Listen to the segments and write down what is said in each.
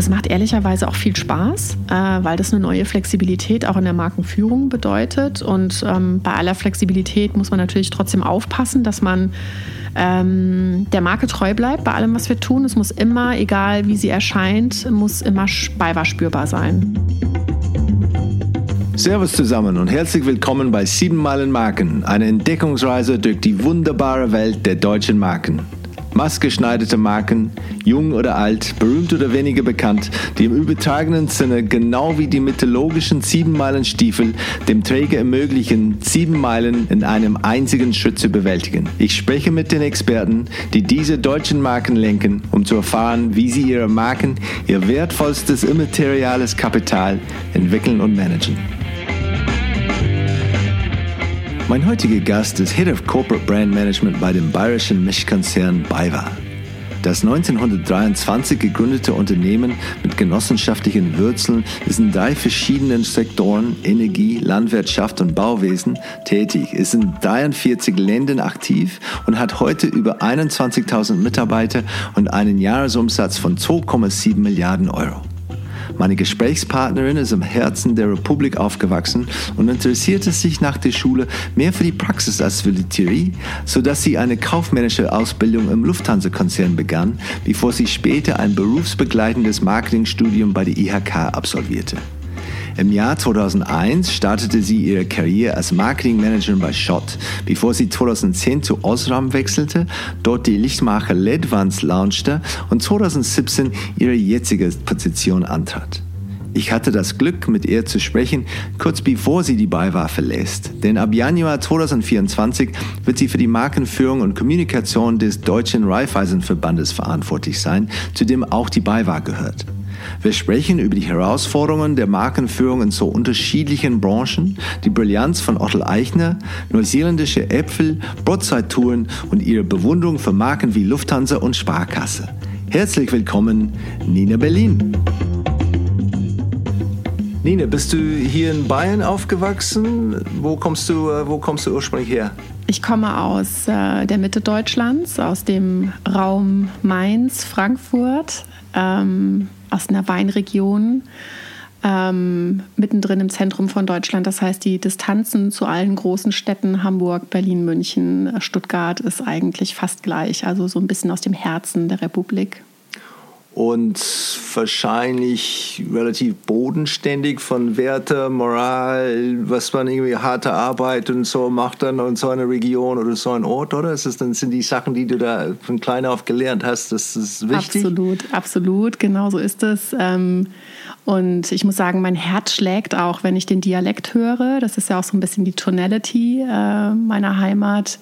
Das macht ehrlicherweise auch viel Spaß, äh, weil das eine neue Flexibilität auch in der Markenführung bedeutet. Und ähm, bei aller Flexibilität muss man natürlich trotzdem aufpassen, dass man ähm, der Marke treu bleibt bei allem, was wir tun. Es muss immer, egal wie sie erscheint, muss immer beiwahr spürbar sein. Servus zusammen und herzlich willkommen bei 7 Meilen Marken, eine Entdeckungsreise durch die wunderbare Welt der deutschen Marken maßgeschneiderte Marken, jung oder alt, berühmt oder weniger bekannt, die im übertragenen Sinne genau wie die mythologischen Siebenmeilenstiefel dem Träger ermöglichen, sieben Meilen in einem einzigen Schritt zu bewältigen. Ich spreche mit den Experten, die diese deutschen Marken lenken, um zu erfahren, wie sie ihre Marken, ihr wertvollstes immateriales Kapital entwickeln und managen. Mein heutiger Gast ist Head of Corporate Brand Management bei dem bayerischen Mischkonzern BayWa. Das 1923 gegründete Unternehmen mit genossenschaftlichen Wurzeln ist in drei verschiedenen Sektoren Energie, Landwirtschaft und Bauwesen tätig, ist in 43 Ländern aktiv und hat heute über 21.000 Mitarbeiter und einen Jahresumsatz von 2,7 Milliarden Euro. Meine Gesprächspartnerin ist im Herzen der Republik aufgewachsen und interessierte sich nach der Schule mehr für die Praxis als für die Theorie, sodass sie eine kaufmännische Ausbildung im Lufthansa-Konzern begann, bevor sie später ein berufsbegleitendes Marketingstudium bei der IHK absolvierte. Im Jahr 2001 startete sie ihre Karriere als Marketingmanagerin bei Schott, bevor sie 2010 zu Osram wechselte, dort die Lichtmacher LED-Wands launchte und 2017 ihre jetzige Position antrat. Ich hatte das Glück, mit ihr zu sprechen, kurz bevor sie die BayWa verlässt. Denn ab Januar 2024 wird sie für die Markenführung und Kommunikation des Deutschen Raiffeisenverbandes verantwortlich sein, zu dem auch die BayWa gehört. Wir sprechen über die Herausforderungen der Markenführung in so unterschiedlichen Branchen, die Brillanz von Otto Eichner, neuseeländische Äpfel, Brotzeittouren und ihre Bewunderung für Marken wie Lufthansa und Sparkasse. Herzlich willkommen, Nina Berlin. Nina, bist du hier in Bayern aufgewachsen? Wo kommst du, äh, wo kommst du ursprünglich her? Ich komme aus äh, der Mitte Deutschlands, aus dem Raum Mainz, Frankfurt. Ähm, aus einer Weinregion ähm, mittendrin im Zentrum von Deutschland. Das heißt, die Distanzen zu allen großen Städten, Hamburg, Berlin, München, Stuttgart, ist eigentlich fast gleich. Also so ein bisschen aus dem Herzen der Republik und wahrscheinlich relativ bodenständig von Werte, Moral, was man irgendwie harte Arbeit und so macht dann in so einer Region oder so ein Ort, oder? Ist das dann sind die Sachen, die du da von klein auf gelernt hast, das ist wichtig? Absolut, absolut, genau so ist es. Ähm, und ich muss sagen, mein Herz schlägt auch, wenn ich den Dialekt höre. Das ist ja auch so ein bisschen die Tonality äh, meiner Heimat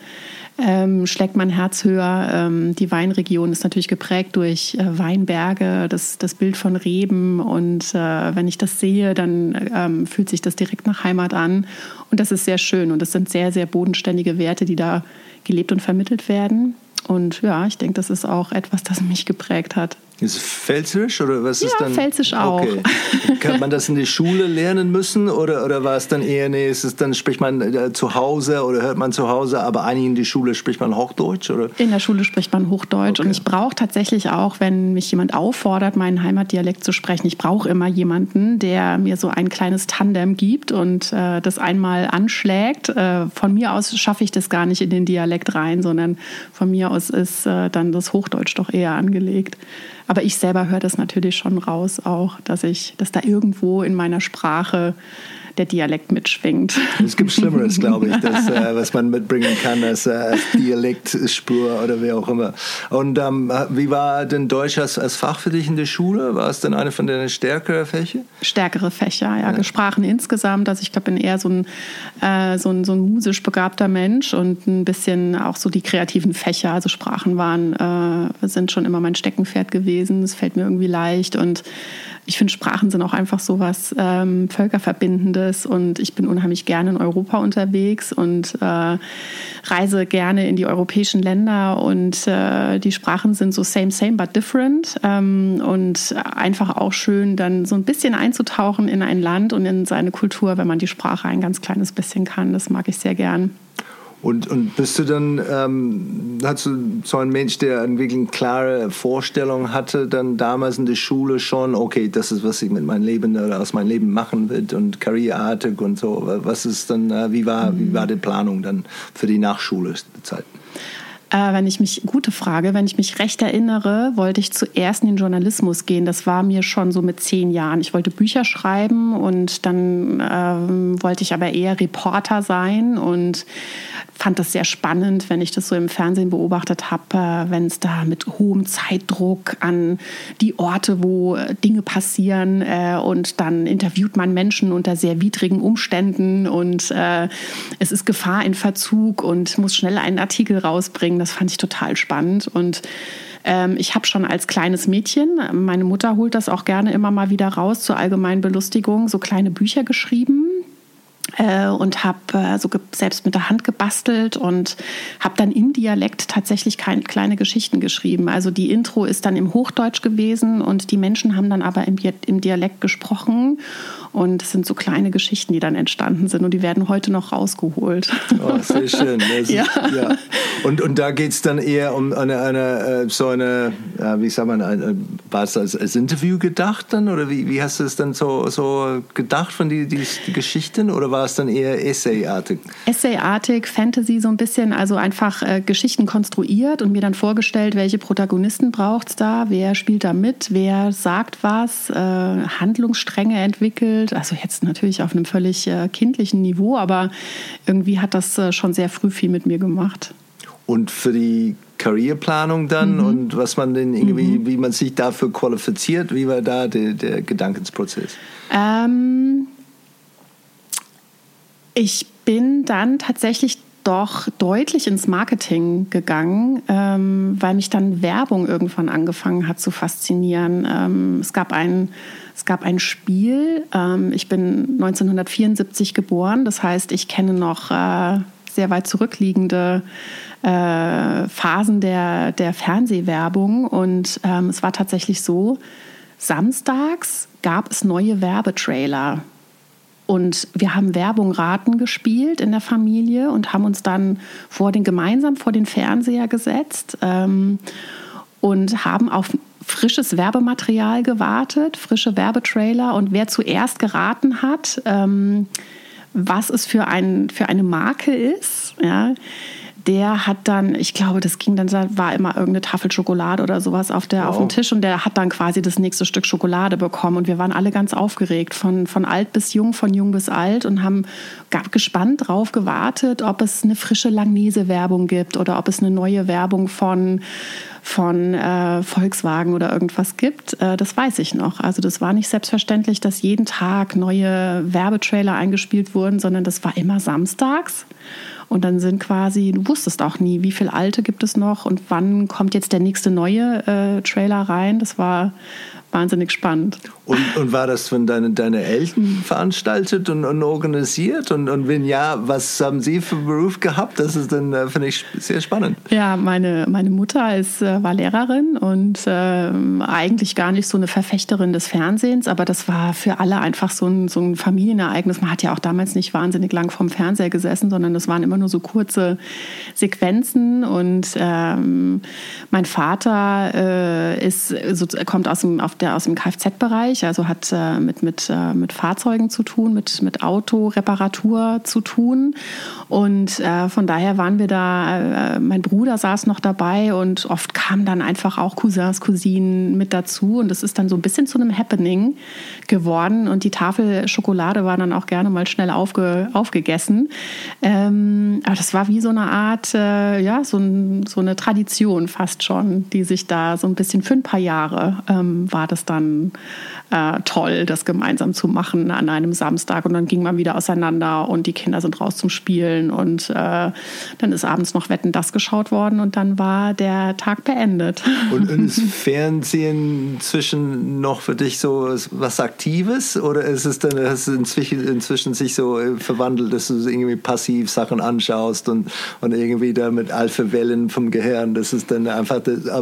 ähm, schlägt mein Herz höher. Ähm, die Weinregion ist natürlich geprägt durch äh, Weinberge, das, das Bild von Reben. Und äh, wenn ich das sehe, dann ähm, fühlt sich das direkt nach Heimat an. Und das ist sehr schön. Und das sind sehr, sehr bodenständige Werte, die da gelebt und vermittelt werden. Und ja, ich denke, das ist auch etwas, das mich geprägt hat. Ist es Pfälzisch oder was ja, ist dann? Pfälzisch auch. Okay. Kann man das in der Schule lernen müssen oder, oder war es dann eher, nee, ist es dann spricht man äh, zu Hause oder hört man zu Hause, aber eigentlich in der Schule spricht man Hochdeutsch oder? In der Schule spricht man Hochdeutsch okay. und ich brauche tatsächlich auch, wenn mich jemand auffordert, meinen Heimatdialekt zu sprechen, ich brauche immer jemanden, der mir so ein kleines Tandem gibt und äh, das einmal anschlägt. Äh, von mir aus schaffe ich das gar nicht in den Dialekt rein, sondern von mir aus ist äh, dann das Hochdeutsch doch eher angelegt. Aber ich selber höre das natürlich schon raus auch, dass ich, dass da irgendwo in meiner Sprache der Dialekt mitschwingt. Es gibt Schlimmeres, glaube ich, das, äh, was man mitbringen kann als, äh, als Dialektspur oder wie auch immer. Und ähm, wie war denn Deutsch als, als, Fach für dich in der Schule? War es denn eine von deinen stärkeren Fächer? Stärkere Fächer, ja. ja. Sprachen insgesamt. Also ich glaube, bin eher so ein, äh, so, ein, so ein musisch begabter Mensch und ein bisschen auch so die kreativen Fächer. Also Sprachen waren, äh, sind schon immer mein Steckenpferd gewesen. Es fällt mir irgendwie leicht und ich finde, Sprachen sind auch einfach so was ähm, Völkerverbindendes und ich bin unheimlich gerne in Europa unterwegs und äh, reise gerne in die europäischen Länder und äh, die Sprachen sind so same, same, but different ähm, und einfach auch schön, dann so ein bisschen einzutauchen in ein Land und in seine Kultur, wenn man die Sprache ein ganz kleines bisschen kann. Das mag ich sehr gern. Und, und bist du dann, ähm, hast du so ein Mensch, der wirklich eine klare Vorstellung hatte, dann damals in der Schule schon, okay, das ist, was ich mit meinem Leben oder aus meinem Leben machen will und karriereartig und so. Was ist dann, äh, wie war, wie war die Planung dann für die Nachschulezeit? Äh, wenn ich mich, gute Frage, wenn ich mich recht erinnere, wollte ich zuerst in den Journalismus gehen. Das war mir schon so mit zehn Jahren. Ich wollte Bücher schreiben und dann ähm, wollte ich aber eher Reporter sein und fand das sehr spannend, wenn ich das so im Fernsehen beobachtet habe, äh, wenn es da mit hohem Zeitdruck an die Orte, wo Dinge passieren äh, und dann interviewt man Menschen unter sehr widrigen Umständen und äh, es ist Gefahr in Verzug und muss schnell einen Artikel rausbringen. Das fand ich total spannend und ähm, ich habe schon als kleines Mädchen, meine Mutter holt das auch gerne immer mal wieder raus zur allgemeinen Belustigung, so kleine Bücher geschrieben äh, und habe äh, so selbst mit der Hand gebastelt und habe dann im Dialekt tatsächlich kein, kleine Geschichten geschrieben. Also die Intro ist dann im Hochdeutsch gewesen und die Menschen haben dann aber im, Dialekt gesprochen und es sind so kleine Geschichten, die dann entstanden sind und die werden heute noch rausgeholt. Oh, sehr schön. Ist, ja. ja. Und, und da geht es dann eher um eine, eine äh, so eine, wie sagt man, eine, war es als, als, Interview gedacht dann oder wie, wie hast du es dann so, so gedacht von die, die, die Geschichten oder war es dann eher Essayartig? Essayartig, Fantasy so ein bisschen, also einfach äh, Geschichten konstruiert und mir dann vorgestellt, welche Protagonisten braucht es da, wer spielt da mit, wer sagt was, äh, Handlungsstränge entwickelt. Also jetzt natürlich auf einem völlig äh, kindlichen Niveau, aber irgendwie hat das äh, schon sehr früh viel mit mir gemacht. Und für die Karriereplanung dann mhm. und was man denn irgendwie, mhm. wie man sich dafür qualifiziert, wie war da der, der Gedankensprozess? Ähm, ich bin dann tatsächlich doch deutlich ins Marketing gegangen, ähm, weil mich dann Werbung irgendwann angefangen hat zu faszinieren. Ähm, es, gab ein, es gab ein Spiel, ähm, ich bin 1974 geboren, das heißt, ich kenne noch äh, sehr weit zurückliegende äh, Phasen der, der Fernsehwerbung und ähm, es war tatsächlich so, samstags gab es neue Werbetrailer und wir haben Werbung raten gespielt in der Familie und haben uns dann vor den, gemeinsam vor den Fernseher gesetzt ähm, und haben auf frisches Werbematerial gewartet, frische Werbetrailer. Und wer zuerst geraten hat, ähm, was es für, ein, für eine Marke ist, ja, der hat dann, ich glaube, das ging dann, war immer irgendeine Tafel Schokolade oder sowas auf, der, wow. auf dem Tisch und der hat dann quasi das nächste Stück Schokolade bekommen und wir waren alle ganz aufgeregt, von, von alt bis jung, von jung bis alt und haben gespannt drauf gewartet, ob es eine frische Langnese-Werbung gibt oder ob es eine neue Werbung von von äh, Volkswagen oder irgendwas gibt, äh, das weiß ich noch. Also das war nicht selbstverständlich, dass jeden Tag neue Werbetrailer eingespielt wurden, sondern das war immer samstags. Und dann sind quasi, du wusstest auch nie, wie viele alte gibt es noch und wann kommt jetzt der nächste neue äh, Trailer rein. Das war wahnsinnig spannend. Und, und war das von deinen deine Eltern veranstaltet und, und organisiert? Und, und wenn ja, was haben Sie für einen Beruf gehabt? Das ist dann, äh, finde ich, sehr spannend. Ja, meine, meine Mutter ist, äh, war Lehrerin und äh, eigentlich gar nicht so eine Verfechterin des Fernsehens, aber das war für alle einfach so ein, so ein Familienereignis. Man hat ja auch damals nicht wahnsinnig lang vorm Fernseher gesessen, sondern das waren immer nur so kurze Sequenzen. Und ähm, mein Vater äh, ist, so, kommt aus dem, dem Kfz-Bereich, also hat äh, mit, mit, äh, mit Fahrzeugen zu tun, mit, mit Autoreparatur zu tun. Und äh, von daher waren wir da, äh, mein Bruder saß noch dabei und oft kamen dann einfach auch Cousins, Cousinen mit dazu. Und es ist dann so ein bisschen zu einem Happening geworden. Und die Tafel Schokolade war dann auch gerne mal schnell aufge, aufgegessen. Ähm, aber das war wie so eine Art, äh, ja, so, ein, so, eine Tradition fast schon, die sich da so ein bisschen für ein paar Jahre ähm, war das dann äh, toll, das gemeinsam zu machen an einem Samstag. Und dann ging man wieder auseinander und die Kinder sind raus zum Spielen. Und äh, dann ist abends noch Wetten das geschaut worden und dann war der Tag beendet. Und ist Fernsehen inzwischen noch für dich so was Aktives oder ist es dann hast du inzwischen, inzwischen sich so äh, verwandelt, dass du irgendwie passiv Sachen anschaust und, und irgendwie da mit Alpha-Wellen vom Gehirn, das ist dann einfach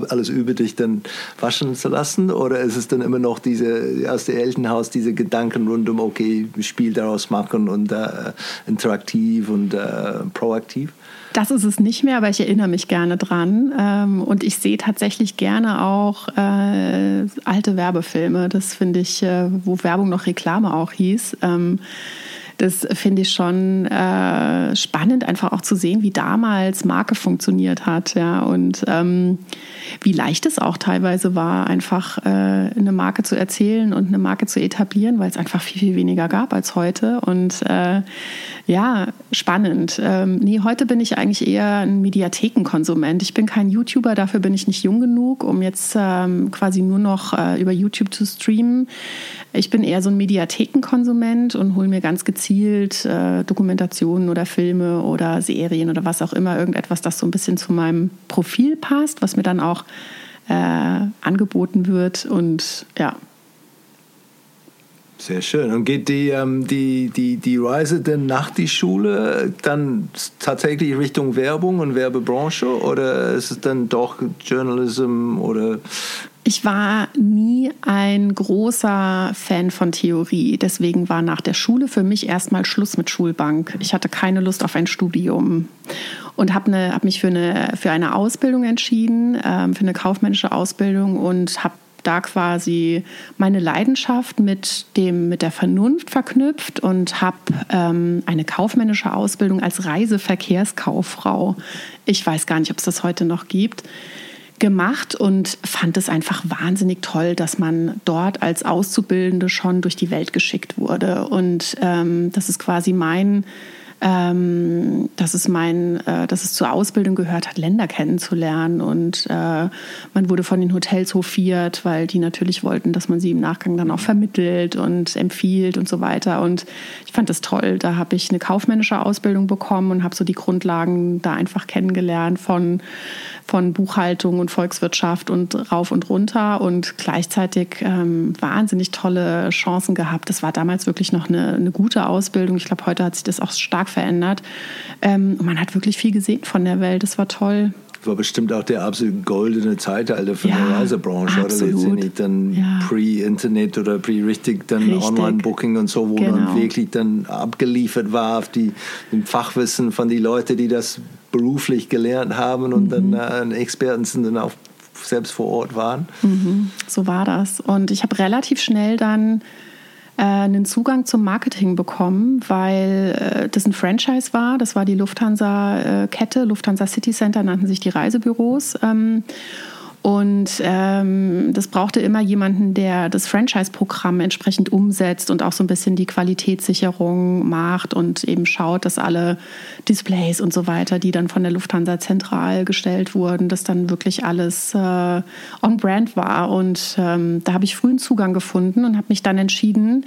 alles über dich dann waschen zu lassen? Oder ist es dann immer noch diese aus dem Elternhaus diese Gedanken rund um okay Spiel daraus machen und äh, interaktiv und äh, proaktiv? Das ist es nicht mehr, aber ich erinnere mich gerne dran. Ähm, und ich sehe tatsächlich gerne auch äh, alte Werbefilme. Das finde ich, äh, wo Werbung noch Reklame auch hieß. Das finde ich schon äh, spannend, einfach auch zu sehen, wie damals Marke funktioniert hat, ja, und ähm, wie leicht es auch teilweise war, einfach äh, eine Marke zu erzählen und eine Marke zu etablieren, weil es einfach viel, viel weniger gab als heute. Und äh, ja, spannend. Ähm, nee, heute bin ich eigentlich eher ein Mediathekenkonsument. Ich bin kein YouTuber, dafür bin ich nicht jung genug, um jetzt ähm, quasi nur noch äh, über YouTube zu streamen. Ich bin eher so ein Mediathekenkonsument und hole mir ganz gezielt äh, Dokumentationen oder Filme oder Serien oder was auch immer, irgendetwas, das so ein bisschen zu meinem Profil passt, was mir dann auch äh, angeboten wird. Und ja, sehr schön. Und geht die, ähm, die, die, die Reise denn nach die Schule dann tatsächlich Richtung Werbung und Werbebranche oder ist es dann doch Journalism oder ich war nie ein großer Fan von Theorie. Deswegen war nach der Schule für mich erstmal Schluss mit Schulbank. Ich hatte keine Lust auf ein Studium und habe ne, hab mich für eine, für eine Ausbildung entschieden, ähm, für eine kaufmännische Ausbildung und habe da quasi meine Leidenschaft mit, dem, mit der Vernunft verknüpft und habe ähm, eine kaufmännische Ausbildung als Reiseverkehrskauffrau, ich weiß gar nicht, ob es das heute noch gibt, gemacht und fand es einfach wahnsinnig toll, dass man dort als Auszubildende schon durch die Welt geschickt wurde. Und ähm, das ist quasi mein ähm, dass es mein, äh, dass es zur Ausbildung gehört hat, Länder kennenzulernen und äh, man wurde von den Hotels hofiert, weil die natürlich wollten, dass man sie im Nachgang dann auch vermittelt und empfiehlt und so weiter. Und ich fand das toll. Da habe ich eine kaufmännische Ausbildung bekommen und habe so die Grundlagen da einfach kennengelernt von von Buchhaltung und Volkswirtschaft und rauf und runter und gleichzeitig ähm, wahnsinnig tolle Chancen gehabt. Das war damals wirklich noch eine, eine gute Ausbildung. Ich glaube, heute hat sich das auch stark verändert. Ähm, man hat wirklich viel gesehen von der Welt. Das war toll war bestimmt auch der absolut goldene Zeitalter für ja, die Reisebranche. Absolut. Oder letztendlich dann ja. pre-Internet oder pre-richtig dann Online-Booking und so, wo genau. dann wirklich dann abgeliefert war auf die, dem Fachwissen von den Leuten, die das beruflich gelernt haben und mhm. dann äh, Experten sind dann auch selbst vor Ort waren. Mhm. So war das. Und ich habe relativ schnell dann äh, einen Zugang zum Marketing bekommen, weil äh, das ein Franchise war. Das war die Lufthansa-Kette, Lufthansa City Center nannten sich die Reisebüros. Ähm, und ähm, das brauchte immer jemanden, der das Franchise-Programm entsprechend umsetzt und auch so ein bisschen die Qualitätssicherung macht und eben schaut, dass alle Displays und so weiter, die dann von der Lufthansa zentral gestellt wurden, dass dann wirklich alles äh, on-brand war. Und ähm, da habe ich frühen Zugang gefunden und habe mich dann entschieden,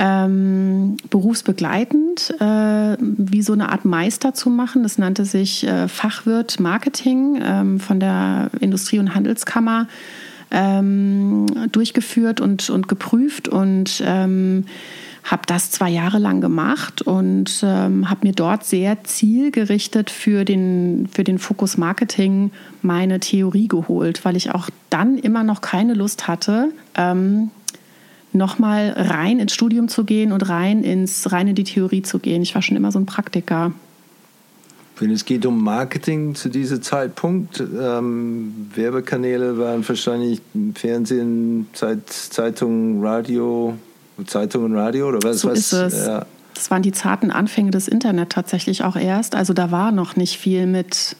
ähm, berufsbegleitend äh, wie so eine Art Meister zu machen. Das nannte sich äh, Fachwirt Marketing ähm, von der Industrie- und Handelskammer ähm, durchgeführt und, und geprüft und ähm, habe das zwei Jahre lang gemacht und ähm, habe mir dort sehr zielgerichtet für den, für den Fokus Marketing meine Theorie geholt, weil ich auch dann immer noch keine Lust hatte, ähm, nochmal rein ins Studium zu gehen und rein, ins, rein in die Theorie zu gehen. Ich war schon immer so ein Praktiker. Wenn es geht um Marketing zu diesem Zeitpunkt, ähm, Werbekanäle waren wahrscheinlich Fernsehen, Zeit, Zeitung, Radio, Zeitung und Radio oder was? So was, ist es. Ja. Das waren die zarten Anfänge des Internet tatsächlich auch erst. Also da war noch nicht viel mit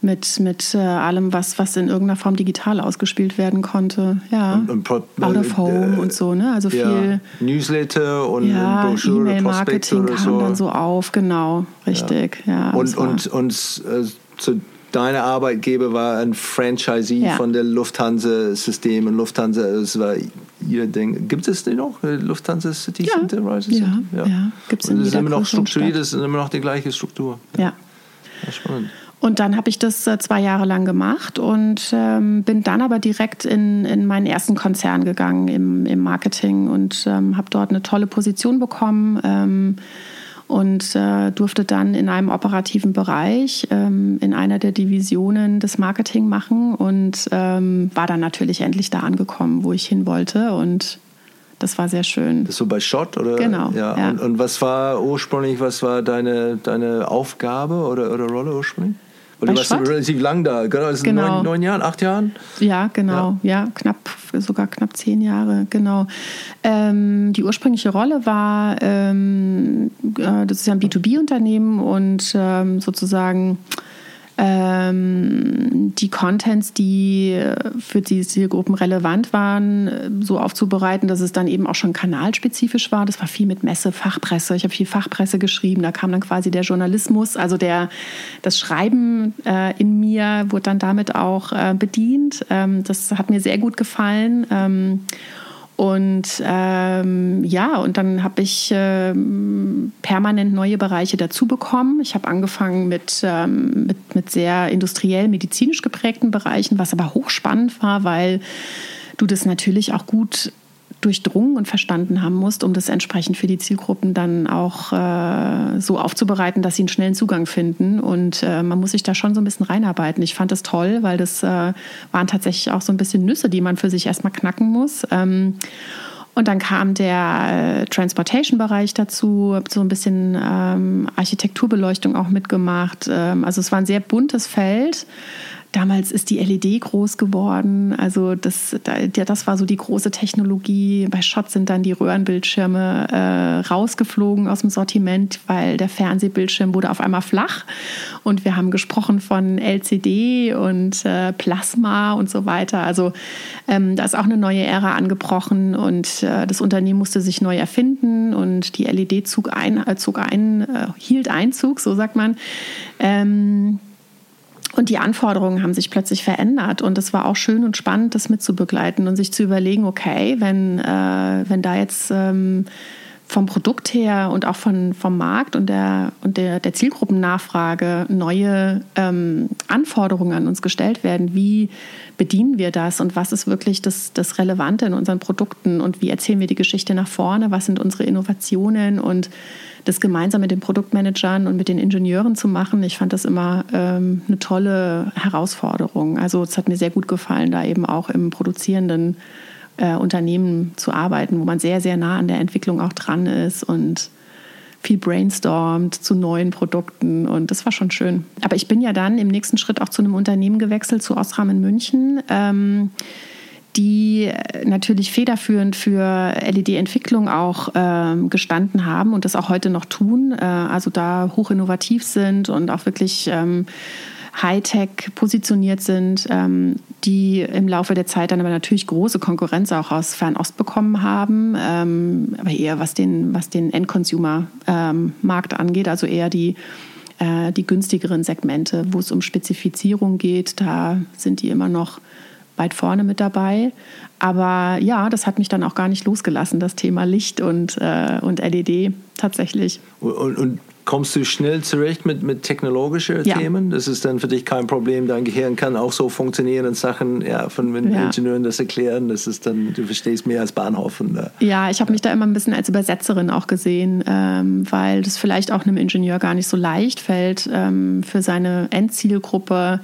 mit, mit äh, allem, was, was in irgendeiner Form digital ausgespielt werden konnte. Ja. Und, und Out of Home äh, und so, ne? Also viel. Ja. Newsletter und ja, Broschüre, E-Mail-Marketing kam so. dann so auf, genau, richtig. Ja. ja und, und, und äh, zu deiner Arbeitgeber war ein Franchisee ja. von der Lufthansa-System und Lufthansa, es war ihr Ding. Gibt es den noch? Lufthansa City ja. Center? Ja, ja. ja. gibt es in Das ist immer noch strukturiert, das ist immer noch die gleiche Struktur. Ja. ja spannend. Und dann habe ich das äh, zwei Jahre lang gemacht und ähm, bin dann aber direkt in, in meinen ersten Konzern gegangen im, im Marketing und ähm, habe dort eine tolle Position bekommen. Ähm, und äh, durfte dann in einem operativen Bereich ähm, in einer der Divisionen das Marketing machen und ähm, war dann natürlich endlich da angekommen, wo ich hin wollte und das war sehr schön. Das so bei Schott oder? Genau. Ja. ja. Und, und, was war ursprünglich, was war deine, deine Aufgabe oder, oder Rolle ursprünglich? Weil du warst Schott? relativ lang da, genau, das genau. Neun, neun Jahren, acht Jahren? Ja, genau, ja, ja knapp, sogar knapp zehn Jahre, genau. Ähm, die ursprüngliche Rolle war, ähm, äh, das ist ja ein B2B-Unternehmen und ähm, sozusagen ähm, die Contents, die für die Zielgruppen relevant waren, so aufzubereiten, dass es dann eben auch schon kanalspezifisch war. Das war viel mit Messe, Fachpresse. Ich habe viel Fachpresse geschrieben. Da kam dann quasi der Journalismus, also der, das Schreiben äh, in mir wurde dann damit auch äh, bedient. Ähm, das hat mir sehr gut gefallen. Ähm, und ähm, ja, und dann habe ich ähm, permanent neue Bereiche dazu bekommen. Ich habe angefangen mit, ähm, mit, mit sehr industriell, medizinisch geprägten Bereichen, was aber hochspannend war, weil du das natürlich auch gut durchdrungen und verstanden haben musst, um das entsprechend für die Zielgruppen dann auch äh, so aufzubereiten, dass sie einen schnellen Zugang finden. Und äh, man muss sich da schon so ein bisschen reinarbeiten. Ich fand das toll, weil das äh, waren tatsächlich auch so ein bisschen Nüsse, die man für sich erstmal knacken muss. Ähm, und dann kam der äh, Transportation-Bereich dazu, habe so ein bisschen ähm, Architekturbeleuchtung auch mitgemacht. Ähm, also es war ein sehr buntes Feld. Damals ist die LED groß geworden. Also das, das war so die große Technologie. Bei Schott sind dann die Röhrenbildschirme äh, rausgeflogen aus dem Sortiment, weil der Fernsehbildschirm wurde auf einmal flach. Und wir haben gesprochen von LCD und äh, Plasma und so weiter. Also ähm, da ist auch eine neue Ära angebrochen und äh, das Unternehmen musste sich neu erfinden und die LED zog ein, äh, zog ein äh, hielt Einzug, so sagt man. Ähm, und die Anforderungen haben sich plötzlich verändert. Und es war auch schön und spannend, das mitzubegleiten und sich zu überlegen, okay, wenn, äh, wenn da jetzt ähm, vom Produkt her und auch von, vom Markt und der, und der, der Zielgruppennachfrage neue ähm, Anforderungen an uns gestellt werden, wie bedienen wir das und was ist wirklich das, das Relevante in unseren Produkten? Und wie erzählen wir die Geschichte nach vorne, was sind unsere Innovationen? Und das gemeinsam mit den Produktmanagern und mit den Ingenieuren zu machen, ich fand das immer ähm, eine tolle Herausforderung. Also es hat mir sehr gut gefallen, da eben auch im produzierenden äh, Unternehmen zu arbeiten, wo man sehr, sehr nah an der Entwicklung auch dran ist und viel brainstormt zu neuen Produkten und das war schon schön. Aber ich bin ja dann im nächsten Schritt auch zu einem Unternehmen gewechselt, zu Osram in München. Ähm, die natürlich federführend für LED-Entwicklung auch ähm, gestanden haben und das auch heute noch tun, äh, also da hoch innovativ sind und auch wirklich ähm, Hightech positioniert sind, ähm, die im Laufe der Zeit dann aber natürlich große Konkurrenz auch aus Fernost bekommen haben, ähm, aber eher was den, was den Endconsumer-Markt ähm, angeht, also eher die äh, die günstigeren Segmente, wo es um Spezifizierung geht, da sind die immer noch weit vorne mit dabei. Aber ja, das hat mich dann auch gar nicht losgelassen, das Thema Licht und, äh, und LED tatsächlich. Und, und, kommst du schnell zurecht mit, mit technologischen ja. Themen? Das ist dann für dich kein Problem. Dein Gehirn kann auch so funktionieren und Sachen, ja, von wenn ja. Ingenieuren das erklären, das ist dann, du verstehst mehr als Bahnhof. Und, äh, ja, ich habe mich da immer ein bisschen als Übersetzerin auch gesehen, ähm, weil das vielleicht auch einem Ingenieur gar nicht so leicht fällt, ähm, für seine Endzielgruppe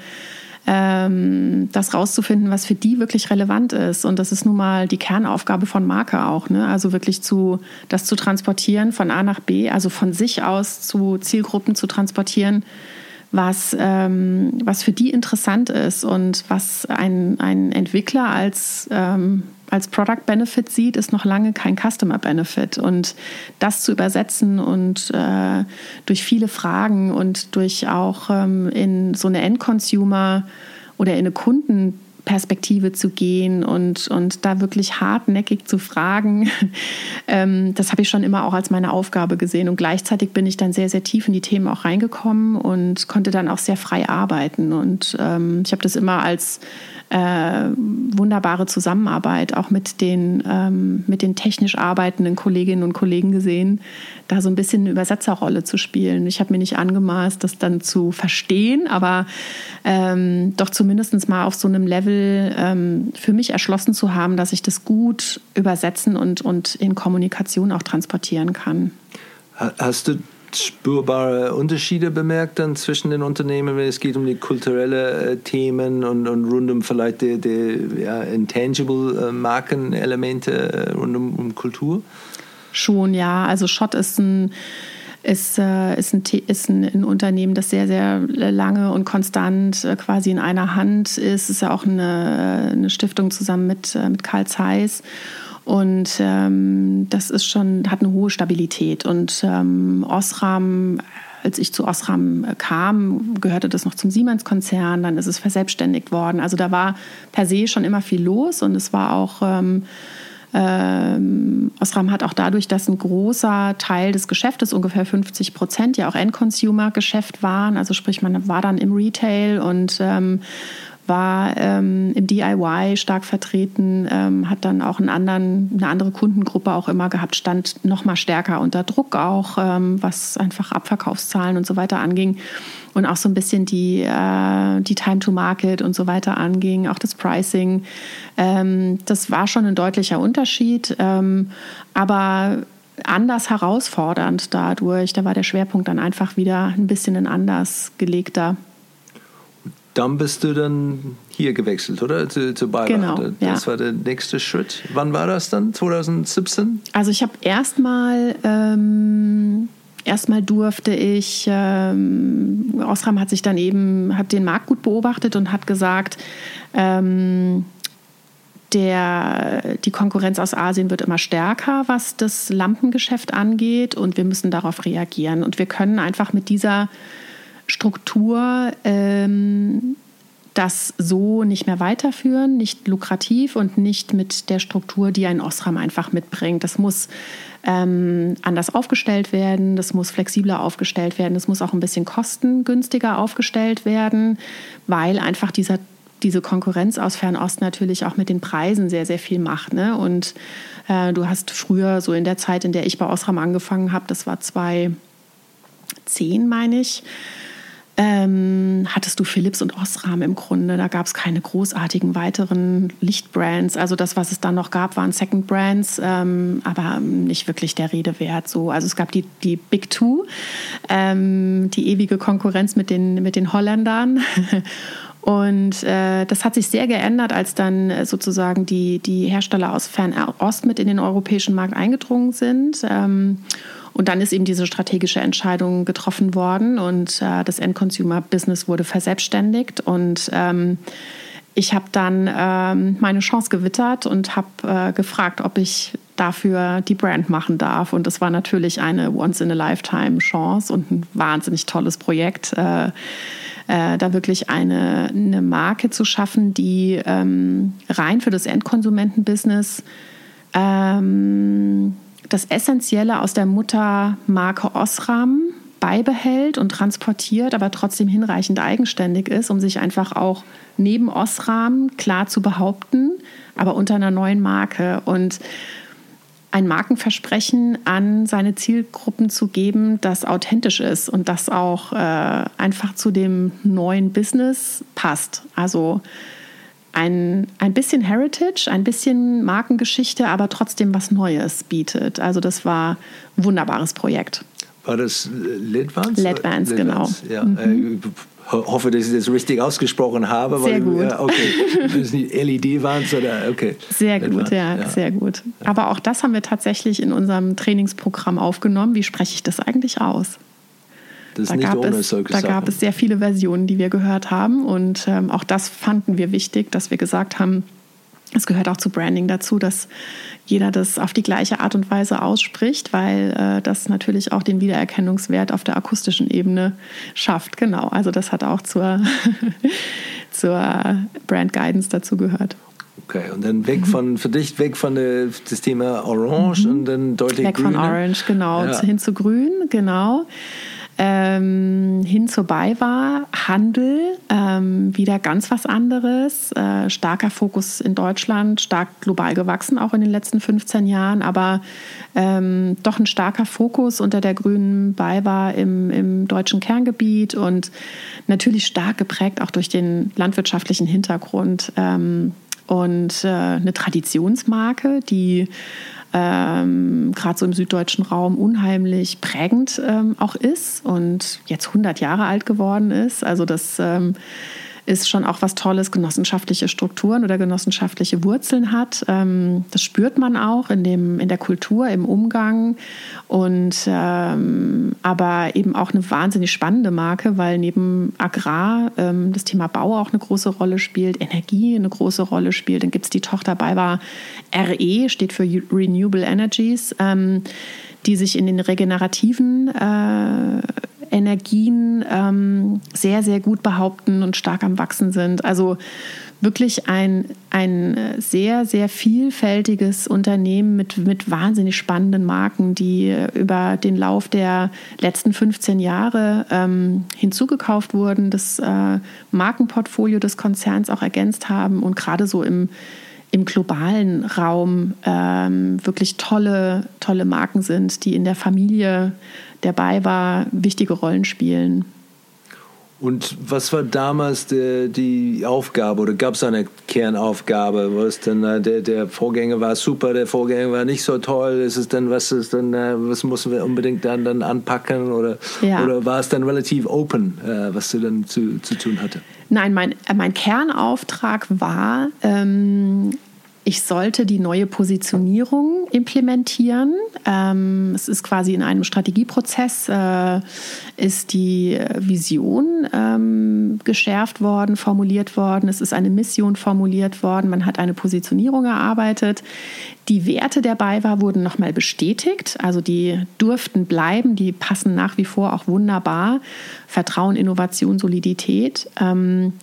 ähm, das rauszufinden, was für die wirklich relevant ist. Und das ist nun mal die Kernaufgabe von Marke auch. Ne? Also wirklich zu, das zu transportieren von A nach B, also von sich aus zu Zielgruppen zu transportieren, was, ähm, was für die interessant ist und was ein, ein Entwickler als ähm, als Product Benefit sieht, ist noch lange kein Customer Benefit. Und das zu übersetzen und äh, durch viele Fragen und durch auch ähm, in so eine Endconsumer oder in eine Kundenperspektive zu gehen und, und da wirklich hartnäckig zu fragen, ähm, das habe ich schon immer auch als meine Aufgabe gesehen. Und gleichzeitig bin ich dann sehr, sehr tief in die Themen auch reingekommen und konnte dann auch sehr frei arbeiten. Und ähm, ich habe das immer als äh, wunderbare Zusammenarbeit auch mit den, ähm, mit den technisch arbeitenden Kolleginnen und Kollegen gesehen, da so ein bisschen eine Übersetzerrolle zu spielen. Ich habe mir nicht angemaßt, das dann zu verstehen, aber ähm, doch zumindest mal auf so einem Level ähm, für mich erschlossen zu haben, dass ich das gut übersetzen und, und in Kommunikation auch transportieren kann. Hast du spürbare Unterschiede bemerkt dann zwischen den Unternehmen, wenn es geht um die kulturellen äh, Themen und, und rund um vielleicht die, die ja, intangible äh, Markenelemente äh, rund um, um Kultur? Schon, ja. Also Schott ist ein ist, äh, ist, ein, ist ein, ein, Unternehmen, das sehr, sehr lange und konstant äh, quasi in einer Hand ist. Es ist ja auch eine, eine Stiftung zusammen mit, äh, mit Karl Zeiss. Und ähm, das ist schon, hat eine hohe Stabilität. Und ähm, Osram, als ich zu Osram kam, gehörte das noch zum Siemens-Konzern, dann ist es verselbstständigt worden. Also da war per se schon immer viel los und es war auch ähm, ähm, Osram hat auch dadurch, dass ein großer Teil des Geschäftes, ungefähr 50 Prozent, ja auch End-Consumer-Geschäft waren. Also sprich, man war dann im Retail und ähm, war ähm, im DIY stark vertreten, ähm, hat dann auch anderen, eine andere Kundengruppe auch immer gehabt, stand noch mal stärker unter Druck auch, ähm, was einfach Abverkaufszahlen und so weiter anging und auch so ein bisschen die, äh, die Time to Market und so weiter anging, auch das Pricing. Ähm, das war schon ein deutlicher Unterschied, ähm, aber anders herausfordernd dadurch. Da war der Schwerpunkt dann einfach wieder ein bisschen ein anders gelegter dann bist du dann hier gewechselt, oder? Zu, zu Bayer. Genau, das ja. war der nächste Schritt. Wann war das dann? 2017? Also ich habe erstmal ähm, erstmal durfte ich, ähm, Osram hat sich dann eben, hat den Markt gut beobachtet und hat gesagt, ähm, der, die Konkurrenz aus Asien wird immer stärker, was das Lampengeschäft angeht und wir müssen darauf reagieren. Und wir können einfach mit dieser Struktur ähm, das so nicht mehr weiterführen, nicht lukrativ und nicht mit der Struktur, die ein Osram einfach mitbringt. Das muss ähm, anders aufgestellt werden, das muss flexibler aufgestellt werden, das muss auch ein bisschen kostengünstiger aufgestellt werden, weil einfach dieser, diese Konkurrenz aus Fernost natürlich auch mit den Preisen sehr, sehr viel macht. Ne? Und äh, du hast früher, so in der Zeit, in der ich bei Osram angefangen habe, das war 2010, meine ich, ähm, hattest du Philips und Osram im Grunde. Da gab es keine großartigen weiteren Lichtbrands. Also das, was es dann noch gab, waren Second Brands, ähm, aber nicht wirklich der Rede wert. So. Also es gab die, die Big Two, ähm, die ewige Konkurrenz mit den, mit den Holländern. Und äh, das hat sich sehr geändert, als dann sozusagen die, die Hersteller aus Fernost mit in den europäischen Markt eingedrungen sind. Ähm, und dann ist eben diese strategische Entscheidung getroffen worden und äh, das End-Consumer-Business wurde verselbstständigt und ähm, ich habe dann ähm, meine Chance gewittert und habe äh, gefragt, ob ich dafür die Brand machen darf. Und das war natürlich eine Once-in-a-Lifetime-Chance und ein wahnsinnig tolles Projekt, äh, äh, da wirklich eine, eine Marke zu schaffen, die ähm, rein für das Endkonsumentenbusiness ähm, das Essentielle aus der Muttermarke Osram beibehält und transportiert, aber trotzdem hinreichend eigenständig ist, um sich einfach auch neben Osram klar zu behaupten, aber unter einer neuen Marke. Und ein Markenversprechen an seine Zielgruppen zu geben, das authentisch ist und das auch äh, einfach zu dem neuen Business passt. Also ein, ein bisschen Heritage, ein bisschen Markengeschichte, aber trotzdem was Neues bietet. Also das war ein wunderbares Projekt. War das Ledvance? Ledvance, genau. Ja. Mhm. Ich hoffe, dass ich das richtig ausgesprochen habe. Sehr gut. Ja, okay. Das ist nicht LED-Vans oder okay. Sehr gut, ja, ja, sehr gut. Aber auch das haben wir tatsächlich in unserem Trainingsprogramm aufgenommen. Wie spreche ich das eigentlich aus? Das da, gab es, da gab es sehr viele Versionen, die wir gehört haben. Und ähm, auch das fanden wir wichtig, dass wir gesagt haben, es gehört auch zu Branding dazu, dass jeder das auf die gleiche Art und Weise ausspricht, weil äh, das natürlich auch den Wiedererkennungswert auf der akustischen Ebene schafft. Genau, also das hat auch zur, zur Brand Guidance dazu gehört. Okay, und dann weg von, für dich weg von der, das Thema Orange mhm. und dann deutlich Weg grüner. von Orange, genau, ja. hin zu Grün, genau ähm, hin zur BayWa, Handel, ähm, wieder ganz was anderes. Äh, starker Fokus in Deutschland, stark global gewachsen, auch in den letzten 15 Jahren, aber ähm, doch ein starker Fokus unter der grünen BayWa im, im deutschen Kerngebiet und natürlich stark geprägt auch durch den landwirtschaftlichen Hintergrund ähm, und äh, eine Traditionsmarke, die ähm, gerade so im süddeutschen Raum unheimlich prägend ähm, auch ist und jetzt 100 Jahre alt geworden ist. Also das ähm, ist schon auch was Tolles, genossenschaftliche Strukturen oder genossenschaftliche Wurzeln hat. Ähm, das spürt man auch in, dem, in der Kultur, im Umgang. Und ähm, aber eben auch eine wahnsinnig spannende Marke, weil neben Agrar ähm, das Thema Bau auch eine große Rolle spielt, Energie eine große Rolle spielt. Dann gibt es die Tochter BayWa RE, steht für Renewable Energies, ähm, die sich in den regenerativen äh, Energien ähm, sehr, sehr gut behaupten und stark am Wachsen sind. Also wirklich ein, ein sehr, sehr vielfältiges Unternehmen mit, mit wahnsinnig spannenden Marken, die über den Lauf der letzten 15 Jahre ähm, hinzugekauft wurden, das äh, Markenportfolio des Konzerns auch ergänzt haben und gerade so im, im globalen Raum ähm, wirklich tolle, tolle Marken sind, die in der Familie dabei war, wichtige Rollen spielen. Und was war damals die, die Aufgabe oder gab es eine Kernaufgabe? Was denn äh, der, der Vorgänger war super, der Vorgänger war nicht so toll? Ist es denn was ist denn äh, was müssen wir unbedingt dann, dann anpacken oder, ja. oder war es dann relativ open, äh, was du dann zu, zu tun hatte? Nein, mein, mein Kernauftrag war ähm, ich sollte die neue Positionierung implementieren. Ähm, es ist quasi in einem Strategieprozess, äh, ist die Vision ähm, geschärft worden, formuliert worden. Es ist eine Mission formuliert worden. Man hat eine Positionierung erarbeitet. Die Werte der BayWa wurden nochmal bestätigt. Also die durften bleiben. Die passen nach wie vor auch wunderbar. Vertrauen, Innovation, Solidität. Ähm,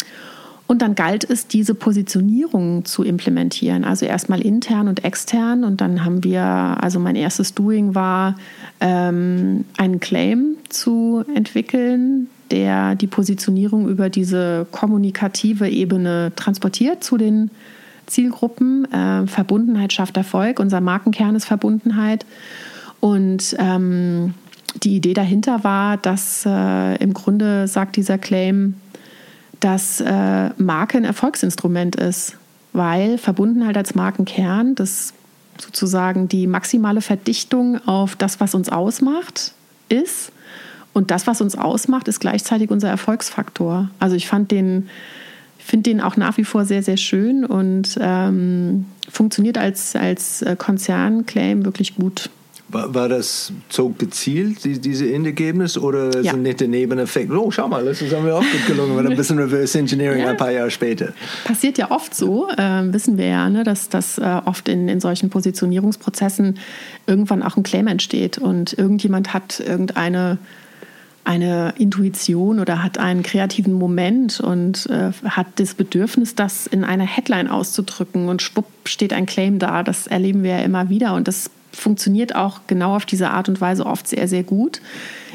und dann galt es, diese Positionierung zu implementieren, also erstmal intern und extern. Und dann haben wir, also mein erstes Doing war, ähm, einen Claim zu entwickeln, der die Positionierung über diese kommunikative Ebene transportiert zu den Zielgruppen. Äh, Verbundenheit schafft Erfolg. Unser Markenkern ist Verbundenheit. Und ähm, die Idee dahinter war, dass äh, im Grunde sagt dieser Claim, dass äh, Marke ein Erfolgsinstrument ist, weil Verbundenheit als Markenkern das sozusagen die maximale Verdichtung auf das, was uns ausmacht, ist. Und das, was uns ausmacht, ist gleichzeitig unser Erfolgsfaktor. Also ich fand den, finde den auch nach wie vor sehr, sehr schön und ähm, funktioniert als, als äh, Konzernclaim wirklich gut. War, war das so gezielt, die, diese Endergebnis, oder ja. sind nicht der Nebeneffekt? Oh, schau mal, das ist mir auch gut gelungen, mit ein bisschen Reverse Engineering ja. ein paar Jahre später. Passiert ja oft so, äh, wissen wir ja, ne, dass, dass äh, oft in, in solchen Positionierungsprozessen irgendwann auch ein Claim entsteht und irgendjemand hat irgendeine eine Intuition oder hat einen kreativen Moment und äh, hat das Bedürfnis, das in einer Headline auszudrücken und schwupp steht ein Claim da. Das erleben wir ja immer wieder und das funktioniert auch genau auf diese Art und Weise oft sehr, sehr gut.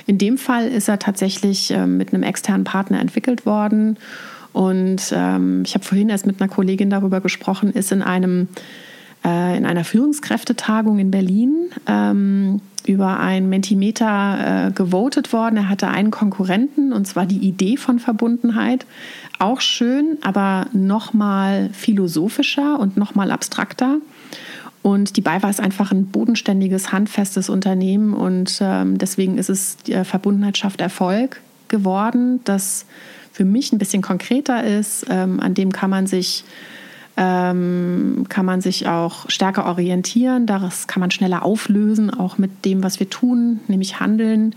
In dem Fall ist er tatsächlich äh, mit einem externen Partner entwickelt worden. Und ähm, ich habe vorhin erst mit einer Kollegin darüber gesprochen, ist in einem äh, in einer Führungskräftetagung in Berlin ähm, über ein Mentimeter äh, gewotet worden. Er hatte einen Konkurrenten und zwar die Idee von Verbundenheit. Auch schön, aber noch mal philosophischer und noch mal abstrakter. Und die BayWa ist einfach ein bodenständiges, handfestes Unternehmen und ähm, deswegen ist es die Verbundenheit schafft Erfolg geworden, das für mich ein bisschen konkreter ist. Ähm, an dem kann man sich ähm, kann man sich auch stärker orientieren. Daraus kann man schneller auflösen, auch mit dem, was wir tun, nämlich handeln.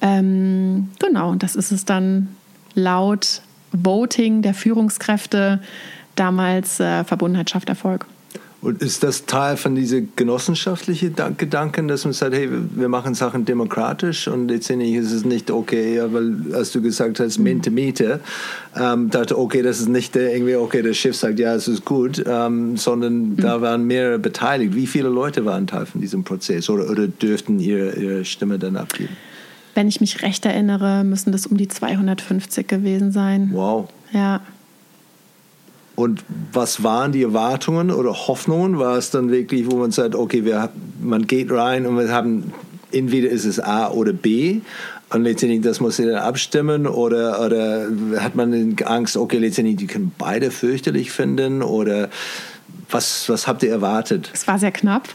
Ähm, genau, und das ist es dann laut Voting der Führungskräfte damals äh, Verbundenheit schafft Erfolg. Und ist das Teil von diesem genossenschaftlichen Gedanken, dass man sagt, hey, wir machen Sachen demokratisch und letztendlich ist es nicht okay, weil als du gesagt hast, Mente Meter, ähm, dachte, okay, das ist nicht der, irgendwie, okay, das Schiff sagt, ja, es ist gut, ähm, sondern mhm. da waren mehrere beteiligt. Wie viele Leute waren Teil von diesem Prozess oder, oder dürften ihre, ihre Stimme dann abgeben? Wenn ich mich recht erinnere, müssen das um die 250 gewesen sein. Wow. Ja. Und was waren die Erwartungen oder Hoffnungen? War es dann wirklich, wo man sagt, okay, wir, man geht rein und wir haben, entweder ist es A oder B und letztendlich, das muss sie dann abstimmen oder, oder hat man Angst, okay, letztendlich, die können beide fürchterlich finden oder was, was habt ihr erwartet? Es war sehr knapp.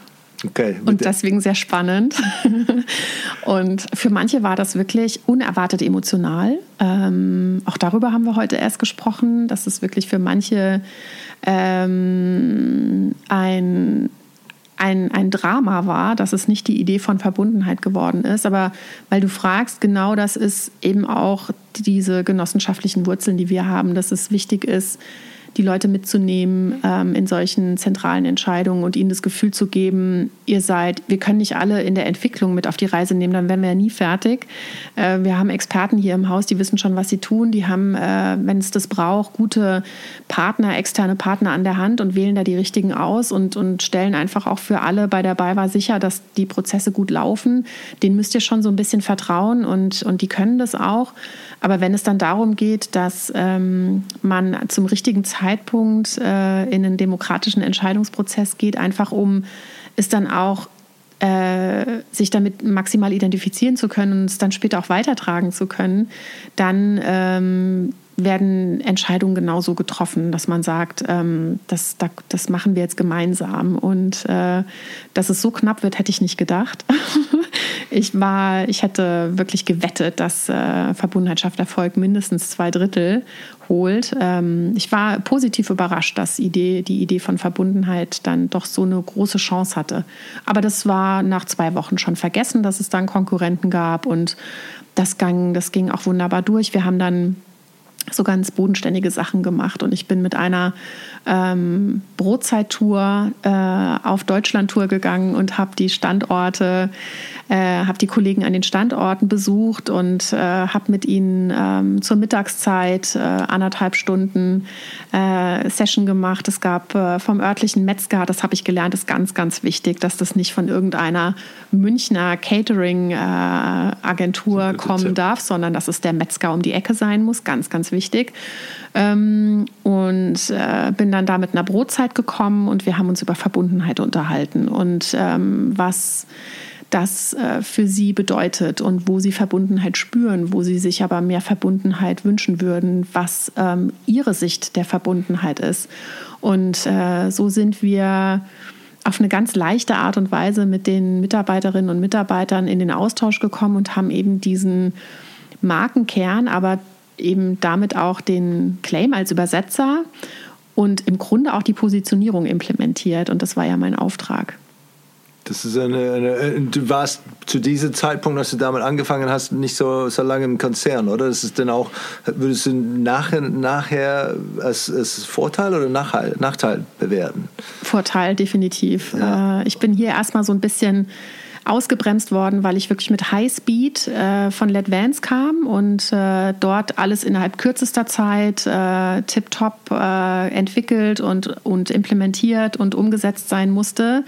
Okay. Und deswegen sehr spannend. und für manche war das wirklich unerwartet emotional. Ähm, auch darüber haben wir heute erst gesprochen, dass es wirklich für manche ähm, ein ein, ein Drama war, dass es nicht die Idee von Verbundenheit geworden ist. Aber weil du fragst, genau das ist eben auch diese genossenschaftlichen Wurzeln, die wir haben, dass es wichtig ist, die Leute mitzunehmen ähm, in solchen zentralen Entscheidungen und ihnen das Gefühl zu geben, ihr seid, wir können nicht alle in der Entwicklung mit auf die Reise nehmen, dann wären wir ja nie fertig. Äh, wir haben Experten hier im Haus, die wissen schon, was sie tun. Die haben, äh, wenn es das braucht, gute Partner, externe Partner an der Hand und wählen da die richtigen aus und, und stellen einfach auch für alle bei der BayWa sicher, dass die Prozesse gut laufen. Den müsst ihr schon so ein bisschen vertrauen und, und die können das auch. Aber wenn es dann darum geht, dass ähm, man zum richtigen Zeitpunkt äh, in einen demokratischen Entscheidungsprozess geht, einfach um es dann auch äh, sich damit maximal identifizieren zu können und es dann später auch weitertragen zu können, dann ähm, werden Entscheidungen genauso getroffen, dass man sagt, ähm, das, das machen wir jetzt gemeinsam. Und äh, dass es so knapp wird, hätte ich nicht gedacht. ich war, ich hätte wirklich gewettet, dass äh, Verbundenheit schafft Erfolg mindestens zwei Drittel holt. Ähm, ich war positiv überrascht, dass Idee, die Idee von Verbundenheit dann doch so eine große Chance hatte. Aber das war nach zwei Wochen schon vergessen, dass es dann Konkurrenten gab und das ging, das ging auch wunderbar durch. Wir haben dann so ganz bodenständige Sachen gemacht. Und ich bin mit einer ähm, Brotzeit-Tour äh, auf Deutschland-Tour gegangen und habe die Standorte, äh, habe die Kollegen an den Standorten besucht und äh, habe mit ihnen ähm, zur Mittagszeit äh, anderthalb Stunden äh, Session gemacht. Es gab äh, vom örtlichen Metzger, das habe ich gelernt, ist ganz, ganz wichtig, dass das nicht von irgendeiner Münchner Catering-Agentur kommen darf, sondern dass es der Metzger um die Ecke sein muss. Ganz, ganz wichtig. Ähm, und äh, bin dann da mit einer Brotzeit gekommen und wir haben uns über Verbundenheit unterhalten und ähm, was das äh, für sie bedeutet und wo sie Verbundenheit spüren, wo sie sich aber mehr Verbundenheit wünschen würden, was ähm, ihre Sicht der Verbundenheit ist. Und äh, so sind wir auf eine ganz leichte Art und Weise mit den Mitarbeiterinnen und Mitarbeitern in den Austausch gekommen und haben eben diesen Markenkern, aber eben damit auch den Claim als Übersetzer und im Grunde auch die Positionierung implementiert. Und das war ja mein Auftrag. Das ist eine, eine, du warst zu diesem Zeitpunkt, als du damit angefangen hast, nicht so, so lange im Konzern, oder? Das ist dann auch, würdest du nachher, nachher als, als Vorteil oder Nachteil, Nachteil bewerten? Vorteil, definitiv. Ja. Äh, ich bin hier erstmal so ein bisschen ausgebremst worden, weil ich wirklich mit Highspeed äh, von Let Vance kam und äh, dort alles innerhalb kürzester Zeit äh, tiptop äh, entwickelt und, und implementiert und umgesetzt sein musste.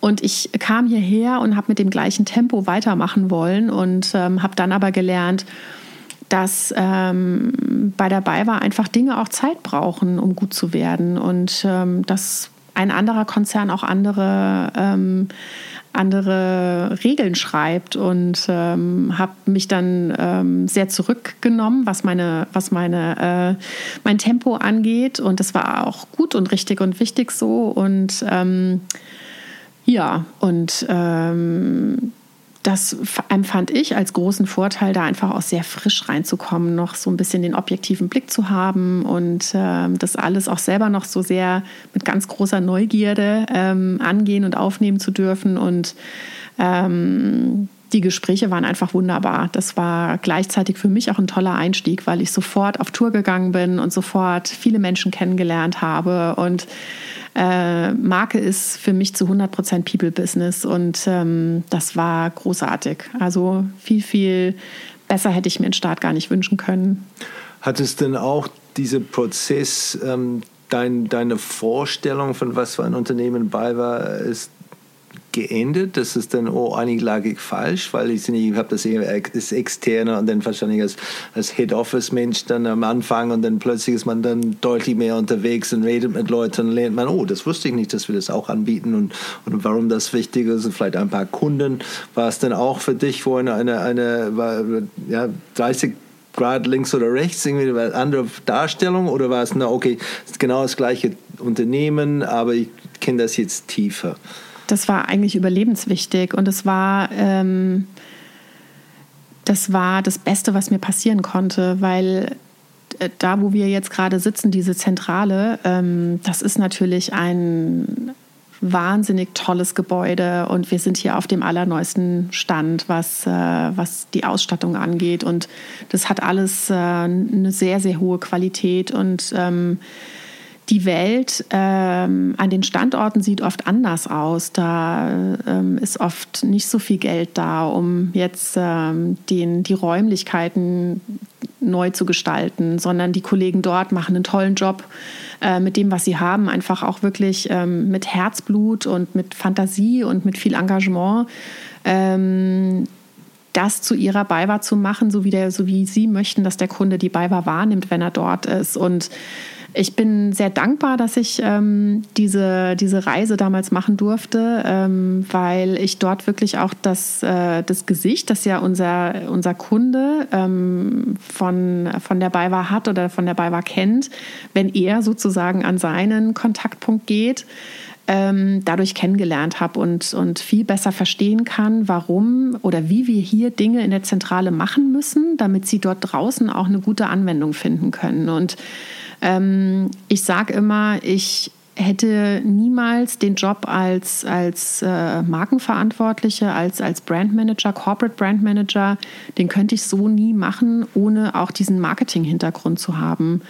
Und ich kam hierher und habe mit dem gleichen Tempo weitermachen wollen und ähm, habe dann aber gelernt, dass ähm, bei dabei war einfach Dinge auch Zeit brauchen, um gut zu werden und ähm, dass ein anderer Konzern auch andere ähm, andere Regeln schreibt und ähm, habe mich dann ähm, sehr zurückgenommen, was meine, was meine, äh, mein Tempo angeht. Und das war auch gut und richtig und wichtig so. Und ähm, ja und ähm, das empfand ich als großen Vorteil, da einfach auch sehr frisch reinzukommen, noch so ein bisschen den objektiven Blick zu haben und äh, das alles auch selber noch so sehr mit ganz großer Neugierde ähm, angehen und aufnehmen zu dürfen. Und ähm, die Gespräche waren einfach wunderbar. Das war gleichzeitig für mich auch ein toller Einstieg, weil ich sofort auf Tour gegangen bin und sofort viele Menschen kennengelernt habe und äh, Marke ist für mich zu 100% People-Business und ähm, das war großartig. Also viel, viel besser hätte ich mir den Start gar nicht wünschen können. Hat es denn auch dieser Prozess, ähm, dein, deine Vorstellung von was für ein Unternehmen bei war, ist geändert? Das ist dann, oh, eigentlich lag ich falsch, weil ich, ich habe das als Externe und dann wahrscheinlich als, als Head-Office-Mensch dann am Anfang und dann plötzlich ist man dann deutlich mehr unterwegs und redet mit Leuten und lernt man, oh, das wusste ich nicht, dass wir das auch anbieten und, und warum das wichtig ist und vielleicht ein paar Kunden. War es dann auch für dich vorhin eine, eine, eine ja, 30 Grad links oder rechts, irgendwie eine andere Darstellung oder war es, na okay, genau das gleiche Unternehmen, aber ich kenne das jetzt tiefer? Das war eigentlich überlebenswichtig und es war, ähm, das war das Beste, was mir passieren konnte, weil äh, da, wo wir jetzt gerade sitzen, diese Zentrale, ähm, das ist natürlich ein wahnsinnig tolles Gebäude und wir sind hier auf dem allerneuesten Stand, was, äh, was die Ausstattung angeht. Und das hat alles äh, eine sehr, sehr hohe Qualität und ähm, die Welt ähm, an den Standorten sieht oft anders aus. Da ähm, ist oft nicht so viel Geld da, um jetzt ähm, den, die Räumlichkeiten neu zu gestalten, sondern die Kollegen dort machen einen tollen Job äh, mit dem, was sie haben, einfach auch wirklich ähm, mit Herzblut und mit Fantasie und mit viel Engagement ähm, das zu ihrer BayWa zu machen, so wie, der, so wie sie möchten, dass der Kunde die BayWa wahrnimmt, wenn er dort ist. Und ich bin sehr dankbar, dass ich ähm, diese, diese Reise damals machen durfte, ähm, weil ich dort wirklich auch das, äh, das Gesicht, das ja unser, unser Kunde ähm, von, von der BayWa hat oder von der BayWa kennt, wenn er sozusagen an seinen Kontaktpunkt geht, ähm, dadurch kennengelernt habe und, und viel besser verstehen kann, warum oder wie wir hier Dinge in der Zentrale machen müssen, damit sie dort draußen auch eine gute Anwendung finden können. Und ähm, ich sage immer, ich hätte niemals den Job als, als äh, Markenverantwortliche, als, als Brandmanager, Corporate Brandmanager, den könnte ich so nie machen, ohne auch diesen Marketing-Hintergrund zu haben.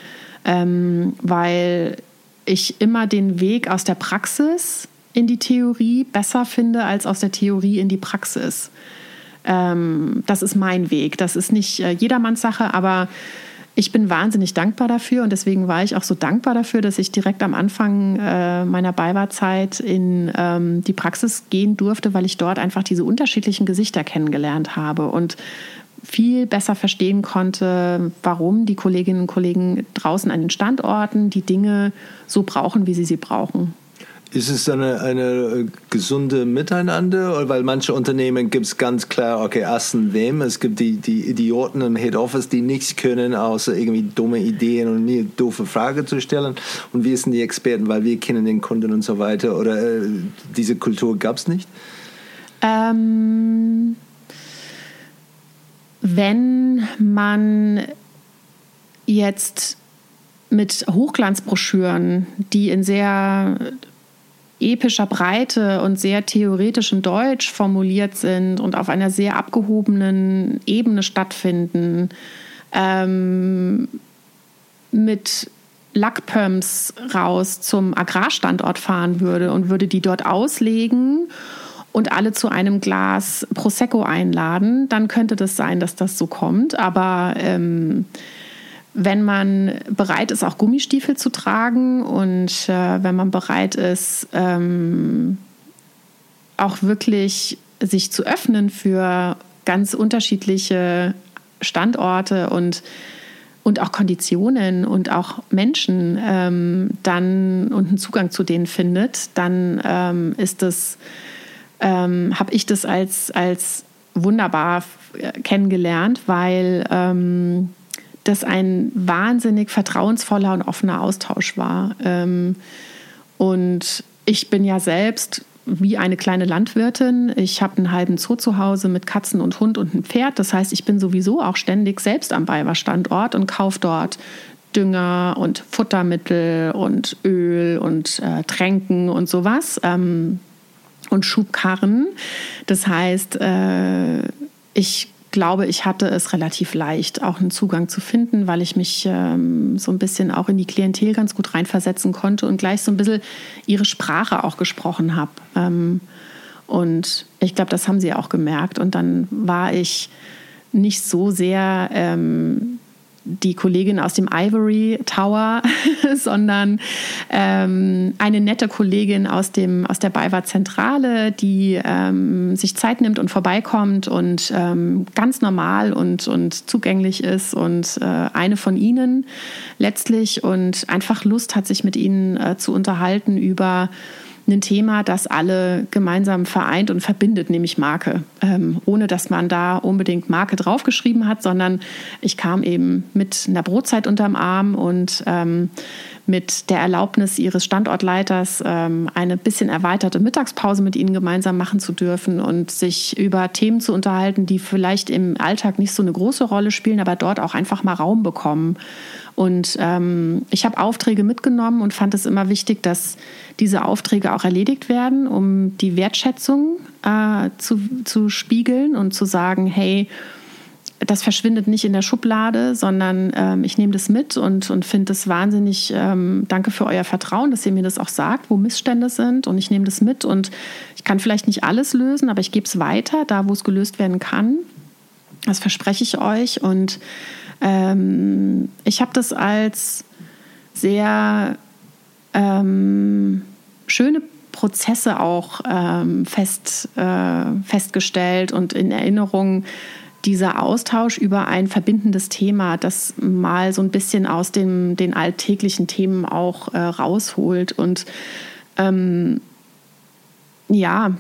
Ähm, weil ich immer den Weg aus der Praxis in die Theorie besser finde als aus der Theorie in die Praxis. Ähm, das ist mein Weg. Das ist nicht äh, jedermanns Sache, aber ich bin wahnsinnig dankbar dafür und deswegen war ich auch so dankbar dafür, dass ich direkt am Anfang äh, meiner Beiwahrzeit in ähm, die Praxis gehen durfte, weil ich dort einfach diese unterschiedlichen Gesichter kennengelernt habe und viel besser verstehen konnte, warum die Kolleginnen und Kollegen draußen an den Standorten die Dinge so brauchen, wie sie sie brauchen. Ist es eine, eine äh, gesunde Miteinander? Weil manche Unternehmen gibt es ganz klar, okay, ersten wem. Es gibt die, die Idioten im Head Office, die nichts können, außer irgendwie dumme Ideen und mir doofe Fragen zu stellen. Und wir sind die Experten, weil wir kennen den Kunden und so weiter. Oder äh, diese Kultur gab es nicht? Ähm, wenn man jetzt mit Hochglanzbroschüren, die in sehr epischer Breite und sehr theoretischem Deutsch formuliert sind und auf einer sehr abgehobenen Ebene stattfinden, ähm, mit Lackpumps raus zum Agrarstandort fahren würde und würde die dort auslegen und alle zu einem Glas Prosecco einladen, dann könnte das sein, dass das so kommt. Aber ähm, wenn man bereit ist, auch Gummistiefel zu tragen und äh, wenn man bereit ist, ähm, auch wirklich sich zu öffnen für ganz unterschiedliche Standorte und, und auch Konditionen und auch Menschen ähm, dann und einen Zugang zu denen findet, dann ähm, ist das, ähm, habe ich das als, als wunderbar kennengelernt, weil ähm, das ein wahnsinnig vertrauensvoller und offener Austausch war. Ähm, und ich bin ja selbst wie eine kleine Landwirtin. Ich habe einen halben Zoo zu Hause mit Katzen und Hund und einem Pferd. Das heißt, ich bin sowieso auch ständig selbst am Bayer-Standort und kaufe dort Dünger und Futtermittel und Öl und äh, Tränken und sowas ähm, und Schubkarren. Das heißt, äh, ich glaube, ich hatte es relativ leicht, auch einen Zugang zu finden, weil ich mich ähm, so ein bisschen auch in die Klientel ganz gut reinversetzen konnte und gleich so ein bisschen ihre Sprache auch gesprochen habe. Ähm, und ich glaube, das haben sie auch gemerkt. Und dann war ich nicht so sehr ähm, die Kollegin aus dem Ivory Tower, sondern ähm, eine nette Kollegin aus, dem, aus der BayWa Zentrale, die ähm, sich Zeit nimmt und vorbeikommt und ähm, ganz normal und, und zugänglich ist und äh, eine von ihnen letztlich und einfach Lust hat, sich mit ihnen äh, zu unterhalten über ein Thema, das alle gemeinsam vereint und verbindet, nämlich Marke. Ähm, ohne dass man da unbedingt Marke draufgeschrieben hat, sondern ich kam eben mit einer Brotzeit unterm Arm und ähm, mit der Erlaubnis ihres Standortleiters ähm, eine bisschen erweiterte Mittagspause mit ihnen gemeinsam machen zu dürfen und sich über Themen zu unterhalten, die vielleicht im Alltag nicht so eine große Rolle spielen, aber dort auch einfach mal Raum bekommen. Und ähm, ich habe Aufträge mitgenommen und fand es immer wichtig, dass diese Aufträge auch erledigt werden, um die Wertschätzung äh, zu, zu spiegeln und zu sagen, hey, das verschwindet nicht in der Schublade, sondern ähm, ich nehme das mit und, und finde es wahnsinnig, ähm, danke für euer Vertrauen, dass ihr mir das auch sagt, wo Missstände sind und ich nehme das mit und ich kann vielleicht nicht alles lösen, aber ich gebe es weiter, da wo es gelöst werden kann. Das verspreche ich euch und ähm, ich habe das als sehr ähm, schöne Prozesse auch ähm, fest, äh, festgestellt und in Erinnerung dieser Austausch über ein verbindendes Thema, das mal so ein bisschen aus dem, den alltäglichen Themen auch äh, rausholt. Und ähm, ja,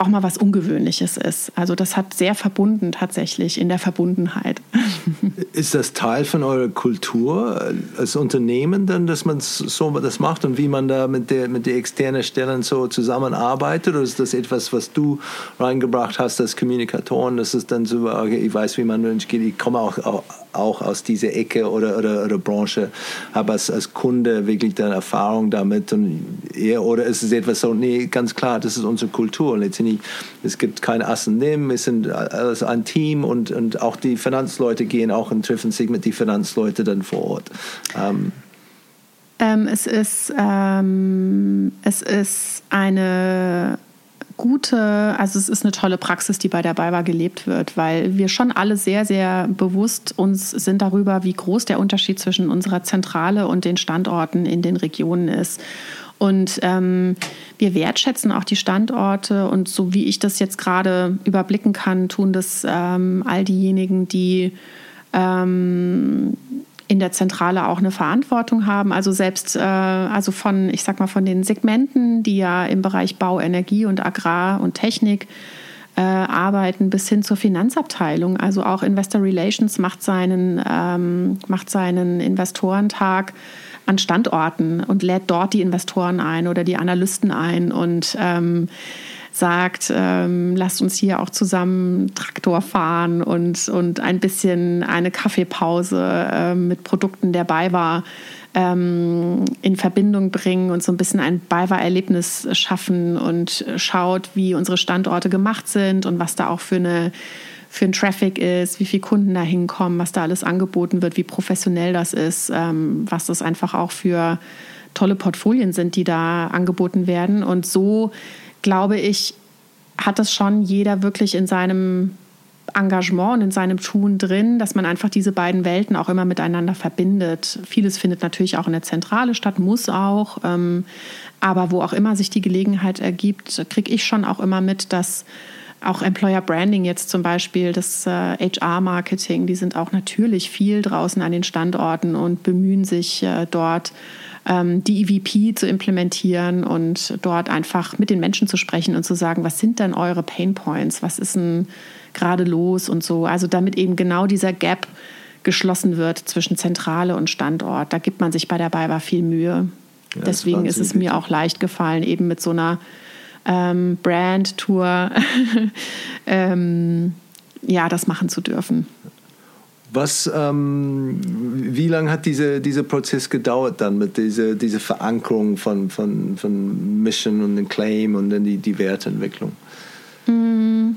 auch mal was Ungewöhnliches ist. Also das hat sehr verbunden tatsächlich in der Verbundenheit. Ist das Teil von eurer Kultur als Unternehmen dann, dass man so das macht und wie man da mit der mit den externen Stellen so zusammenarbeitet? Oder ist das etwas, was du reingebracht hast als Kommunikatoren? Das ist dann so, okay, ich weiß, wie man Mensch geht, ich komme auch, auch, auch aus dieser Ecke oder, oder, oder Branche, habe als, als Kunde wirklich dann Erfahrung damit und eher, oder ist es etwas so, nee, ganz klar, das ist unsere Kultur und letztendlich nicht, es gibt keine Assen nehmen, es sind alles ein Team und, und auch die Finanzleute gehen auch und treffen sich mit den Finanzleuten dann vor Ort. Ähm. Ähm, es, ist, ähm, es ist eine gute, also es ist eine tolle Praxis, die bei der BayWa gelebt wird, weil wir schon alle sehr, sehr bewusst uns sind darüber, wie groß der Unterschied zwischen unserer Zentrale und den Standorten in den Regionen ist. Und ähm, wir wertschätzen auch die Standorte und so wie ich das jetzt gerade überblicken kann, tun das ähm, all diejenigen, die ähm, in der Zentrale auch eine Verantwortung haben. Also selbst äh, also von, ich sag mal, von den Segmenten, die ja im Bereich Bau, Energie und Agrar und Technik äh, arbeiten, bis hin zur Finanzabteilung. Also auch Investor Relations macht seinen, ähm, macht seinen Investorentag an Standorten und lädt dort die Investoren ein oder die Analysten ein und ähm, sagt, ähm, lasst uns hier auch zusammen Traktor fahren und, und ein bisschen eine Kaffeepause äh, mit Produkten der BayWa ähm, in Verbindung bringen und so ein bisschen ein BayWa-Erlebnis schaffen und schaut, wie unsere Standorte gemacht sind und was da auch für eine für ein Traffic ist, wie viele Kunden da hinkommen, was da alles angeboten wird, wie professionell das ist, ähm, was das einfach auch für tolle Portfolien sind, die da angeboten werden. Und so, glaube ich, hat das schon jeder wirklich in seinem Engagement und in seinem Tun drin, dass man einfach diese beiden Welten auch immer miteinander verbindet. Vieles findet natürlich auch in der Zentrale statt, muss auch. Ähm, aber wo auch immer sich die Gelegenheit ergibt, kriege ich schon auch immer mit, dass auch Employer Branding jetzt zum Beispiel, das äh, HR-Marketing, die sind auch natürlich viel draußen an den Standorten und bemühen sich äh, dort ähm, die EVP zu implementieren und dort einfach mit den Menschen zu sprechen und zu sagen, was sind denn eure Pain Points, was ist denn gerade los und so. Also damit eben genau dieser Gap geschlossen wird zwischen Zentrale und Standort. Da gibt man sich bei der BayWa viel Mühe. Ja, Deswegen ist es mir auch leicht gefallen, eben mit so einer ähm, Brand-Tour, ähm, ja, das machen zu dürfen. Was, ähm, wie lange hat dieser diese Prozess gedauert dann mit dieser diese Verankerung von, von, von Mission und den Claim und dann die, die Werteentwicklung? Mm.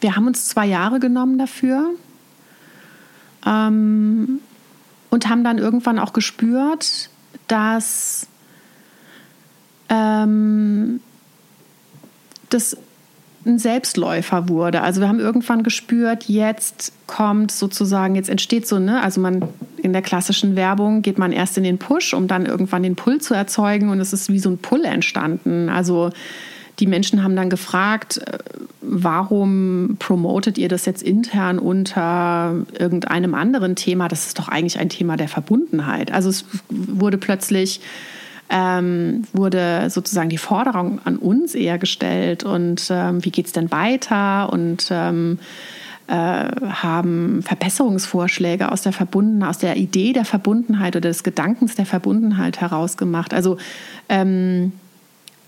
Wir haben uns zwei Jahre genommen dafür ähm, und haben dann irgendwann auch gespürt, dass ähm, das ein Selbstläufer wurde. Also wir haben irgendwann gespürt, jetzt kommt sozusagen, jetzt entsteht so, ne, also man in der klassischen Werbung geht man erst in den Push, um dann irgendwann den Pull zu erzeugen und es ist wie so ein Pull entstanden. Also die Menschen haben dann gefragt, äh, warum promotet ihr das jetzt intern unter irgendeinem anderen Thema? Das ist doch eigentlich ein Thema der Verbundenheit. Also es wurde plötzlich ähm, wurde sozusagen die Forderung an uns eher gestellt und ähm, wie geht es denn weiter und ähm, äh, haben Verbesserungsvorschläge aus der Verbunden, aus der Idee der Verbundenheit oder des Gedankens der Verbundenheit herausgemacht. Also ähm,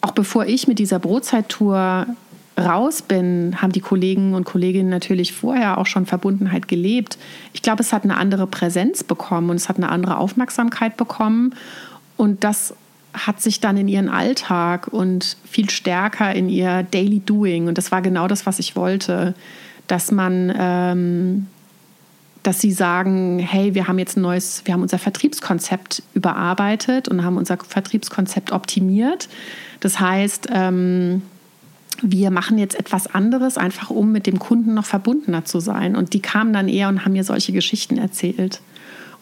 auch bevor ich mit dieser Brotzeit-Tour raus bin, haben die Kollegen und Kolleginnen natürlich vorher auch schon Verbundenheit gelebt. Ich glaube, es hat eine andere Präsenz bekommen und es hat eine andere Aufmerksamkeit bekommen. Und das hat sich dann in ihren Alltag und viel stärker in ihr Daily Doing. Und das war genau das, was ich wollte, dass man, ähm, dass sie sagen, hey, wir haben jetzt ein neues, wir haben unser Vertriebskonzept überarbeitet und haben unser Vertriebskonzept optimiert. Das heißt, ähm, wir machen jetzt etwas anderes, einfach um mit dem Kunden noch verbundener zu sein. Und die kamen dann eher und haben mir solche Geschichten erzählt.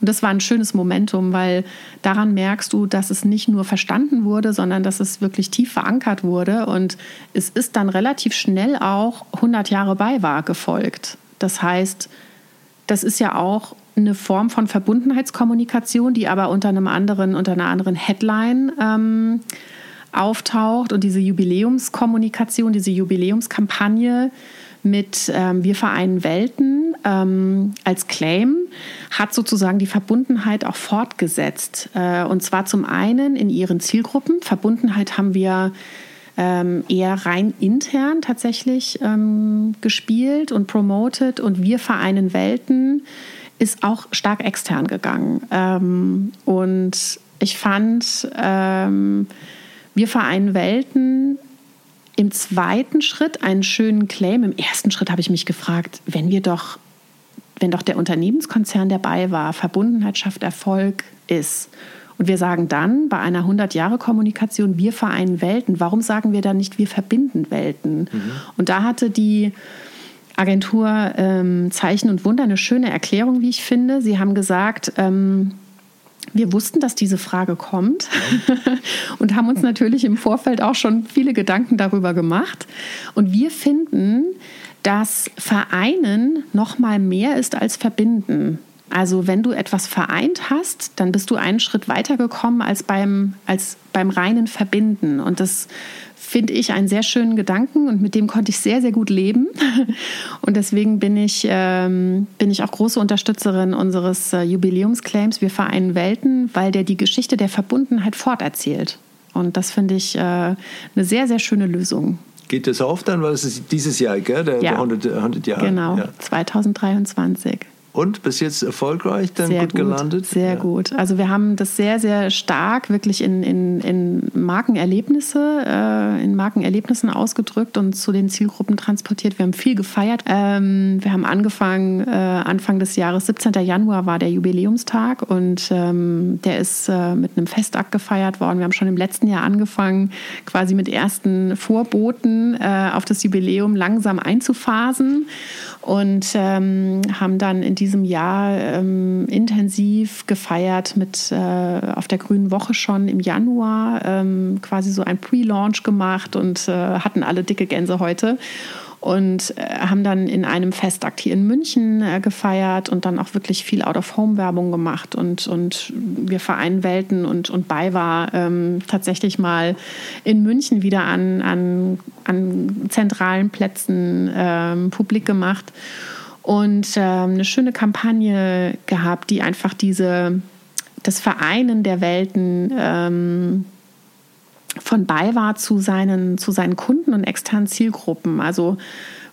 Und das war ein schönes Momentum, weil daran merkst du, dass es nicht nur verstanden wurde, sondern dass es wirklich tief verankert wurde. Und es ist dann relativ schnell auch 100 Jahre bei war gefolgt. Das heißt, das ist ja auch eine Form von Verbundenheitskommunikation, die aber unter einem anderen, unter einer anderen Headline ähm, auftaucht und diese Jubiläumskommunikation, diese Jubiläumskampagne mit ähm, Wir vereinen Welten ähm, als Claim hat sozusagen die Verbundenheit auch fortgesetzt. Äh, und zwar zum einen in ihren Zielgruppen. Verbundenheit haben wir ähm, eher rein intern tatsächlich ähm, gespielt und promoted und Wir vereinen Welten ist auch stark extern gegangen. Ähm, und ich fand, ähm, wir vereinen Welten im zweiten Schritt einen schönen Claim. Im ersten Schritt habe ich mich gefragt, wenn wir doch, wenn doch der Unternehmenskonzern dabei war, Verbundenheit schafft Erfolg ist. Und wir sagen dann bei einer 100-Jahre-Kommunikation, wir vereinen Welten. Warum sagen wir dann nicht, wir verbinden Welten? Mhm. Und da hatte die Agentur ähm, Zeichen und Wunder eine schöne Erklärung, wie ich finde. Sie haben gesagt, ähm, wir wussten, dass diese Frage kommt und haben uns natürlich im Vorfeld auch schon viele Gedanken darüber gemacht. Und wir finden, dass Vereinen noch mal mehr ist als Verbinden. Also wenn du etwas vereint hast, dann bist du einen Schritt weiter gekommen als beim, als beim reinen Verbinden. Und das finde ich einen sehr schönen Gedanken und mit dem konnte ich sehr, sehr gut leben. Und deswegen bin ich, ähm, bin ich auch große Unterstützerin unseres äh, Jubiläumsclaims Wir vereinen Welten, weil der die Geschichte der Verbundenheit forterzählt. Und das finde ich äh, eine sehr, sehr schöne Lösung. Geht das oft dann, weil es ist dieses Jahr, gell? Der, ja. der 100, 100 Jahre. Genau, ja. 2023. Und bis jetzt erfolgreich, dann sehr gut, gelandet? Sehr ja. gut. Also wir haben das sehr, sehr stark wirklich in, in, in Markenerlebnisse, äh, in Markenerlebnissen ausgedrückt und zu den Zielgruppen transportiert. Wir haben viel gefeiert. Ähm, wir haben angefangen, äh, Anfang des Jahres, 17. Januar war der Jubiläumstag und ähm, der ist äh, mit einem Festakt gefeiert worden. Wir haben schon im letzten Jahr angefangen, quasi mit ersten Vorboten äh, auf das Jubiläum langsam einzuphasen und ähm, haben dann in diesem Jahr ähm, intensiv gefeiert mit äh, auf der Grünen Woche schon im Januar ähm, quasi so ein Pre-Launch gemacht und äh, hatten alle dicke Gänse heute und äh, haben dann in einem Festakt hier in München äh, gefeiert und dann auch wirklich viel Out-of-Home-Werbung gemacht und, und wir vereinen Welten und, und bei war ähm, tatsächlich mal in München wieder an, an, an zentralen Plätzen ähm, publik gemacht und ähm, eine schöne Kampagne gehabt, die einfach diese das Vereinen der Welten ähm, von BayWa zu seinen, zu seinen Kunden und externen Zielgruppen. Also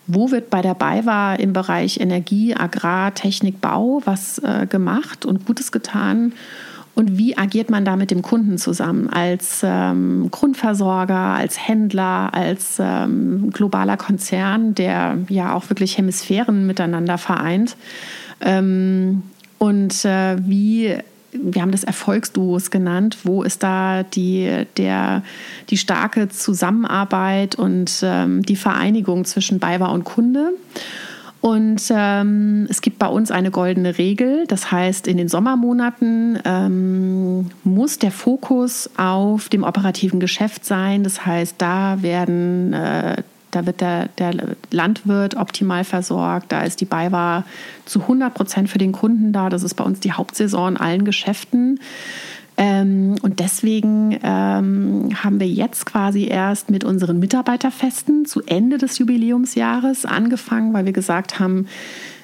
wo wird bei der BayWa im Bereich Energie, Agrar, Technik, Bau was äh, gemacht und Gutes getan? Und wie agiert man da mit dem Kunden zusammen als ähm, Grundversorger, als Händler, als ähm, globaler Konzern, der ja auch wirklich Hemisphären miteinander vereint? Ähm, und äh, wie wir haben das Erfolgsduos genannt. Wo ist da die, der, die starke Zusammenarbeit und ähm, die Vereinigung zwischen BayWa und Kunde? Und ähm, es gibt bei uns eine goldene Regel. Das heißt, in den Sommermonaten ähm, muss der Fokus auf dem operativen Geschäft sein. Das heißt, da werden äh, da wird der, der Landwirt optimal versorgt. Da ist die BayWa zu 100 Prozent für den Kunden da. Das ist bei uns die Hauptsaison in allen Geschäften. Ähm, und deswegen ähm, haben wir jetzt quasi erst mit unseren Mitarbeiterfesten zu Ende des Jubiläumsjahres angefangen, weil wir gesagt haben,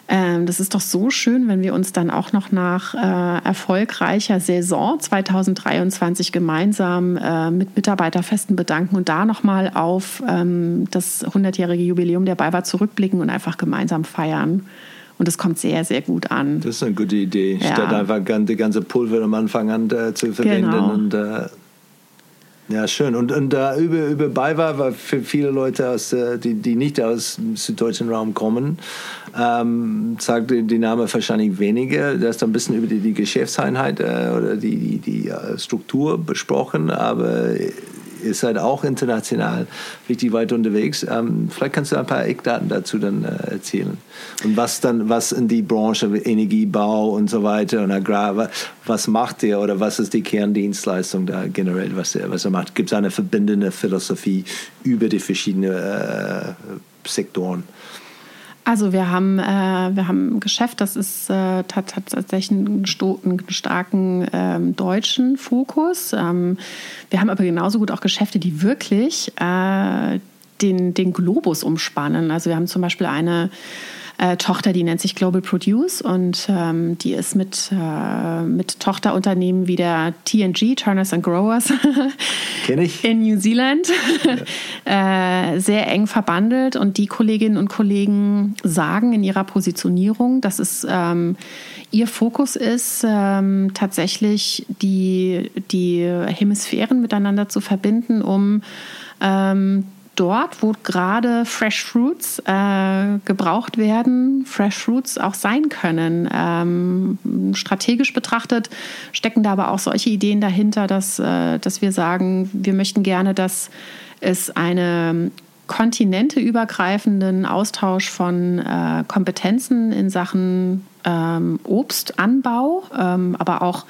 ähm, das ist doch so schön, wenn wir uns dann auch noch nach äh, erfolgreicher Saison 2023 gemeinsam äh, mit Mitarbeiterfesten bedanken und da nochmal auf ähm, das 100-jährige Jubiläum der BayWa zurückblicken und einfach gemeinsam feiern. Und es kommt sehr, sehr gut an. Das ist eine gute Idee, ja. statt einfach die ganze Pulver am Anfang an äh, zu verwenden. Genau. Und, äh, ja, schön. Und, und äh, über, über BayWa war für viele Leute, aus, äh, die, die nicht aus dem süddeutschen Raum kommen, ähm, sagt die Name wahrscheinlich weniger. Da ist ein bisschen über die, die Geschäftseinheit äh, oder die, die, die äh, Struktur besprochen, aber ihr seid auch international richtig weit unterwegs. Ähm, vielleicht kannst du ein paar Eckdaten dazu dann äh, erzählen. Und was dann, was in die Branche Energiebau und so weiter und Agrar, was macht ihr oder was ist die Kerndienstleistung da generell, was er, was macht? Gibt es eine verbindende Philosophie über die verschiedenen äh, Sektoren? Also wir haben, äh, wir haben ein Geschäft, das ist äh, tatsächlich einen, einen starken ähm, deutschen Fokus. Ähm, wir haben aber genauso gut auch Geschäfte, die wirklich äh, den, den Globus umspannen. Also wir haben zum Beispiel eine äh, Tochter, die nennt sich Global Produce und ähm, die ist mit, äh, mit Tochterunternehmen wie der TNG, Turners and Growers, in New Zealand, ja. äh, sehr eng verbandelt und die Kolleginnen und Kollegen sagen in ihrer Positionierung, dass es ähm, ihr Fokus ist, ähm, tatsächlich die, die Hemisphären miteinander zu verbinden, um ähm, dort, wo gerade Fresh Fruits äh, gebraucht werden, Fresh Fruits auch sein können. Ähm, strategisch betrachtet stecken da aber auch solche Ideen dahinter, dass, äh, dass wir sagen, wir möchten gerne, dass es einen kontinenteübergreifenden Austausch von äh, Kompetenzen in Sachen ähm, Obstanbau, ähm, aber auch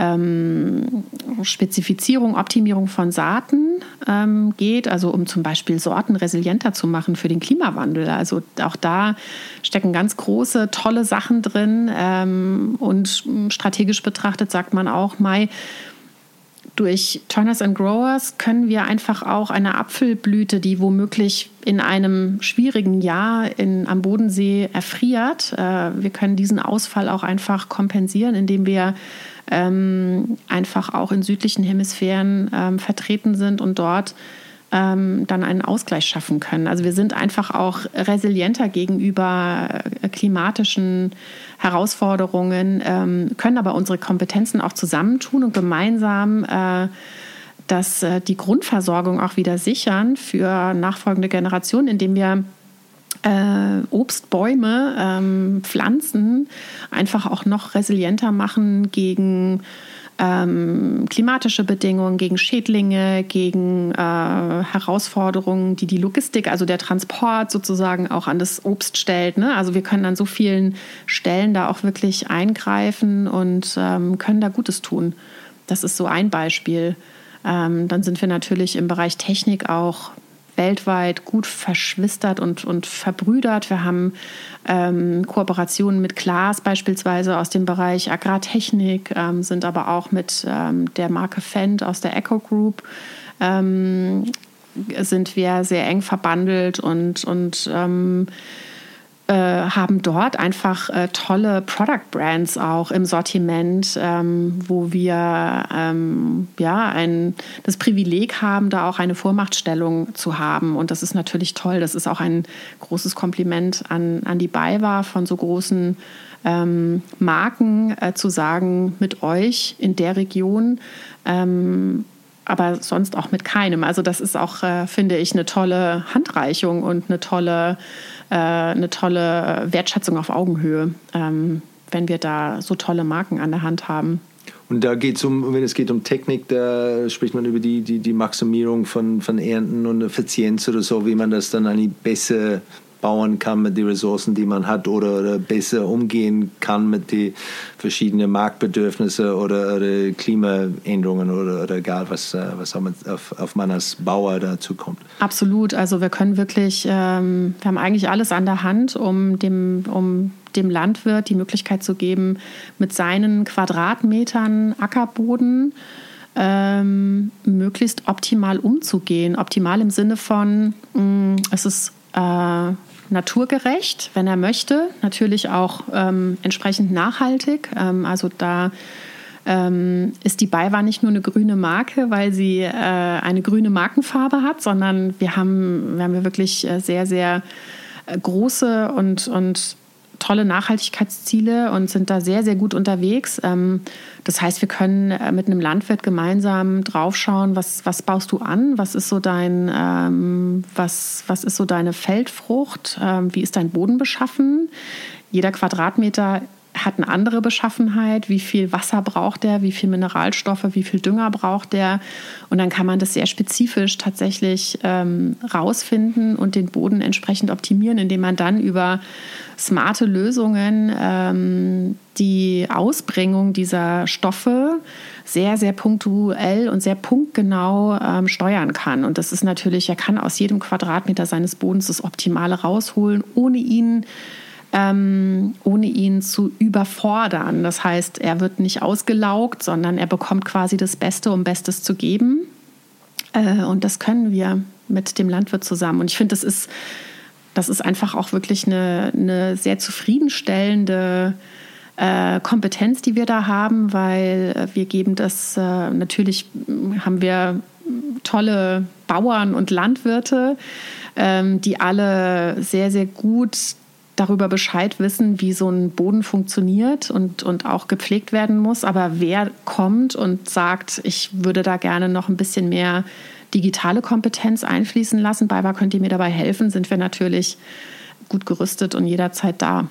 ähm, Spezifizierung, Optimierung von Saaten ähm, geht, also um zum Beispiel Sorten resilienter zu machen für den Klimawandel. Also auch da stecken ganz große, tolle Sachen drin. Ähm, und strategisch betrachtet sagt man auch, Mai, durch Turners and Growers können wir einfach auch eine Apfelblüte, die womöglich in einem schwierigen Jahr in, am Bodensee erfriert, äh, wir können diesen Ausfall auch einfach kompensieren, indem wir ähm, einfach auch in südlichen Hemisphären ähm, vertreten sind und dort ähm, dann einen Ausgleich schaffen können. Also wir sind einfach auch resilienter gegenüber äh, klimatischen Herausforderungen, ähm, können aber unsere Kompetenzen auch zusammentun und gemeinsam äh, dass äh, die Grundversorgung auch wieder sichern für nachfolgende Generationen, indem wir äh, Obstbäume, ähm, Pflanzen einfach auch noch resilienter machen gegen ähm, klimatische Bedingungen, gegen Schädlinge, gegen äh, Herausforderungen, die die Logistik, also der Transport sozusagen auch an das Obst stellt. Ne? Also wir können an so vielen Stellen da auch wirklich eingreifen und ähm, können da Gutes tun. Das ist so ein Beispiel. Ähm, dann sind wir natürlich im Bereich Technik auch weltweit gut verschwistert und, und verbrüdert. Wir haben ähm, Kooperationen mit Klaas beispielsweise aus dem Bereich Agrartechnik, ähm, sind aber auch mit ähm, der Marke Fendt aus der Eco Group ähm, sind wir sehr eng verbandelt und, und ähm, äh, haben dort einfach äh, tolle Product Brands auch im Sortiment, ähm, wo wir ähm, ja ein, das Privileg haben, da auch eine Vormachtstellung zu haben. Und das ist natürlich toll. Das ist auch ein großes Kompliment an, an die BayWa von so großen ähm, Marken äh, zu sagen, mit euch in der Region ähm, aber sonst auch mit keinem. Also das ist auch, äh, finde ich, eine tolle Handreichung und eine tolle äh, eine tolle Wertschätzung auf Augenhöhe, ähm, wenn wir da so tolle Marken an der Hand haben. Und da geht es um, wenn es geht um Technik, da spricht man über die, die, die Maximierung von, von Ernten und Effizienz oder so, wie man das dann eigentlich besser bauen kann mit den Ressourcen, die man hat oder, oder besser umgehen kann mit den verschiedenen Marktbedürfnissen oder, oder Klimaänderungen oder, oder egal, was, äh, was auf, auf man als Bauer dazu kommt. Absolut. Also wir können wirklich, ähm, wir haben eigentlich alles an der Hand, um, dem, um dem Landwirt die Möglichkeit zu geben, mit seinen Quadratmetern Ackerboden ähm, möglichst optimal umzugehen. Optimal im Sinne von, mh, mm, es ist äh, naturgerecht, wenn er möchte, natürlich auch ähm, entsprechend nachhaltig. Ähm, also da ähm, ist die BayWa nicht nur eine grüne Marke, weil sie äh, eine grüne Markenfarbe hat, sondern wir haben, wir haben wirklich äh, sehr, sehr äh, große und, und tolle Nachhaltigkeitsziele und sind da sehr, sehr gut unterwegs. Ähm, das heißt, wir können äh, mit einem Landwirt gemeinsam draufschauen, was, was baust du an, was ist so dein, ähm, was, was ist so deine Feldfrucht, ähm, wie ist dein Boden beschaffen. Jeder Quadratmeter hat eine andere Beschaffenheit, wie viel Wasser braucht er, wie viel Mineralstoffe, wie viel Dünger braucht er. Und dann kann man das sehr spezifisch tatsächlich ähm, rausfinden und den Boden entsprechend optimieren, indem man dann über smarte Lösungen ähm, die Ausbringung dieser Stoffe sehr, sehr punktuell und sehr punktgenau ähm, steuern kann. Und das ist natürlich, er kann aus jedem Quadratmeter seines Bodens das Optimale rausholen, ohne ihn ähm, ohne ihn zu überfordern. Das heißt, er wird nicht ausgelaugt, sondern er bekommt quasi das Beste, um Bestes zu geben. Äh, und das können wir mit dem Landwirt zusammen. Und ich finde, das ist, das ist einfach auch wirklich eine, eine sehr zufriedenstellende äh, Kompetenz, die wir da haben, weil wir geben das, äh, natürlich haben wir tolle Bauern und Landwirte, ähm, die alle sehr, sehr gut darüber Bescheid wissen, wie so ein Boden funktioniert und, und auch gepflegt werden muss. Aber wer kommt und sagt, ich würde da gerne noch ein bisschen mehr digitale Kompetenz einfließen lassen, Baiba, könnt ihr mir dabei helfen, sind wir natürlich gut gerüstet und jederzeit da.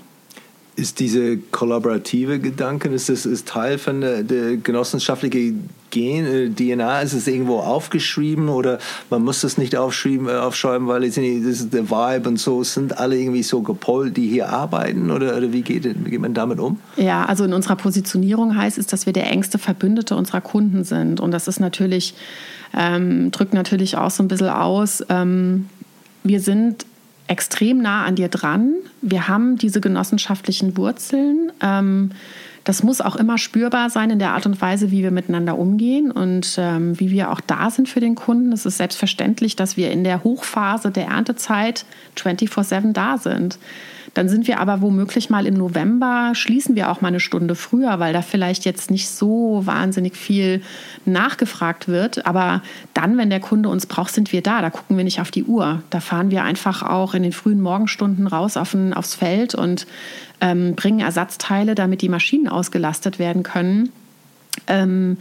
Ist diese kollaborative Gedanke, ist das ist Teil von der, der genossenschaftlichen Gen, äh, DNA? Ist es irgendwo aufgeschrieben oder man muss das nicht aufschreiben, äh, aufschreiben weil das ist der Vibe und so. Sind alle irgendwie so gepolt, die hier arbeiten oder, oder wie, geht, wie geht man damit um? Ja, also in unserer Positionierung heißt es, dass wir der engste Verbündete unserer Kunden sind. Und das ist natürlich, ähm, drückt natürlich auch so ein bisschen aus. Ähm, wir sind extrem nah an dir dran. Wir haben diese genossenschaftlichen Wurzeln. Ähm, das muss auch immer spürbar sein in der Art und Weise, wie wir miteinander umgehen und ähm, wie wir auch da sind für den Kunden. Es ist selbstverständlich, dass wir in der Hochphase der Erntezeit 24-7 da sind. Dann sind wir aber womöglich mal im November, schließen wir auch mal eine Stunde früher, weil da vielleicht jetzt nicht so wahnsinnig viel nachgefragt wird. Aber dann, wenn der Kunde uns braucht, sind wir da. Da gucken wir nicht auf die Uhr. Da fahren wir einfach auch in den frühen Morgenstunden raus auf ein, aufs Feld und ähm, bringen Ersatzteile, damit die Maschinen ausgelastet werden können. Ähm,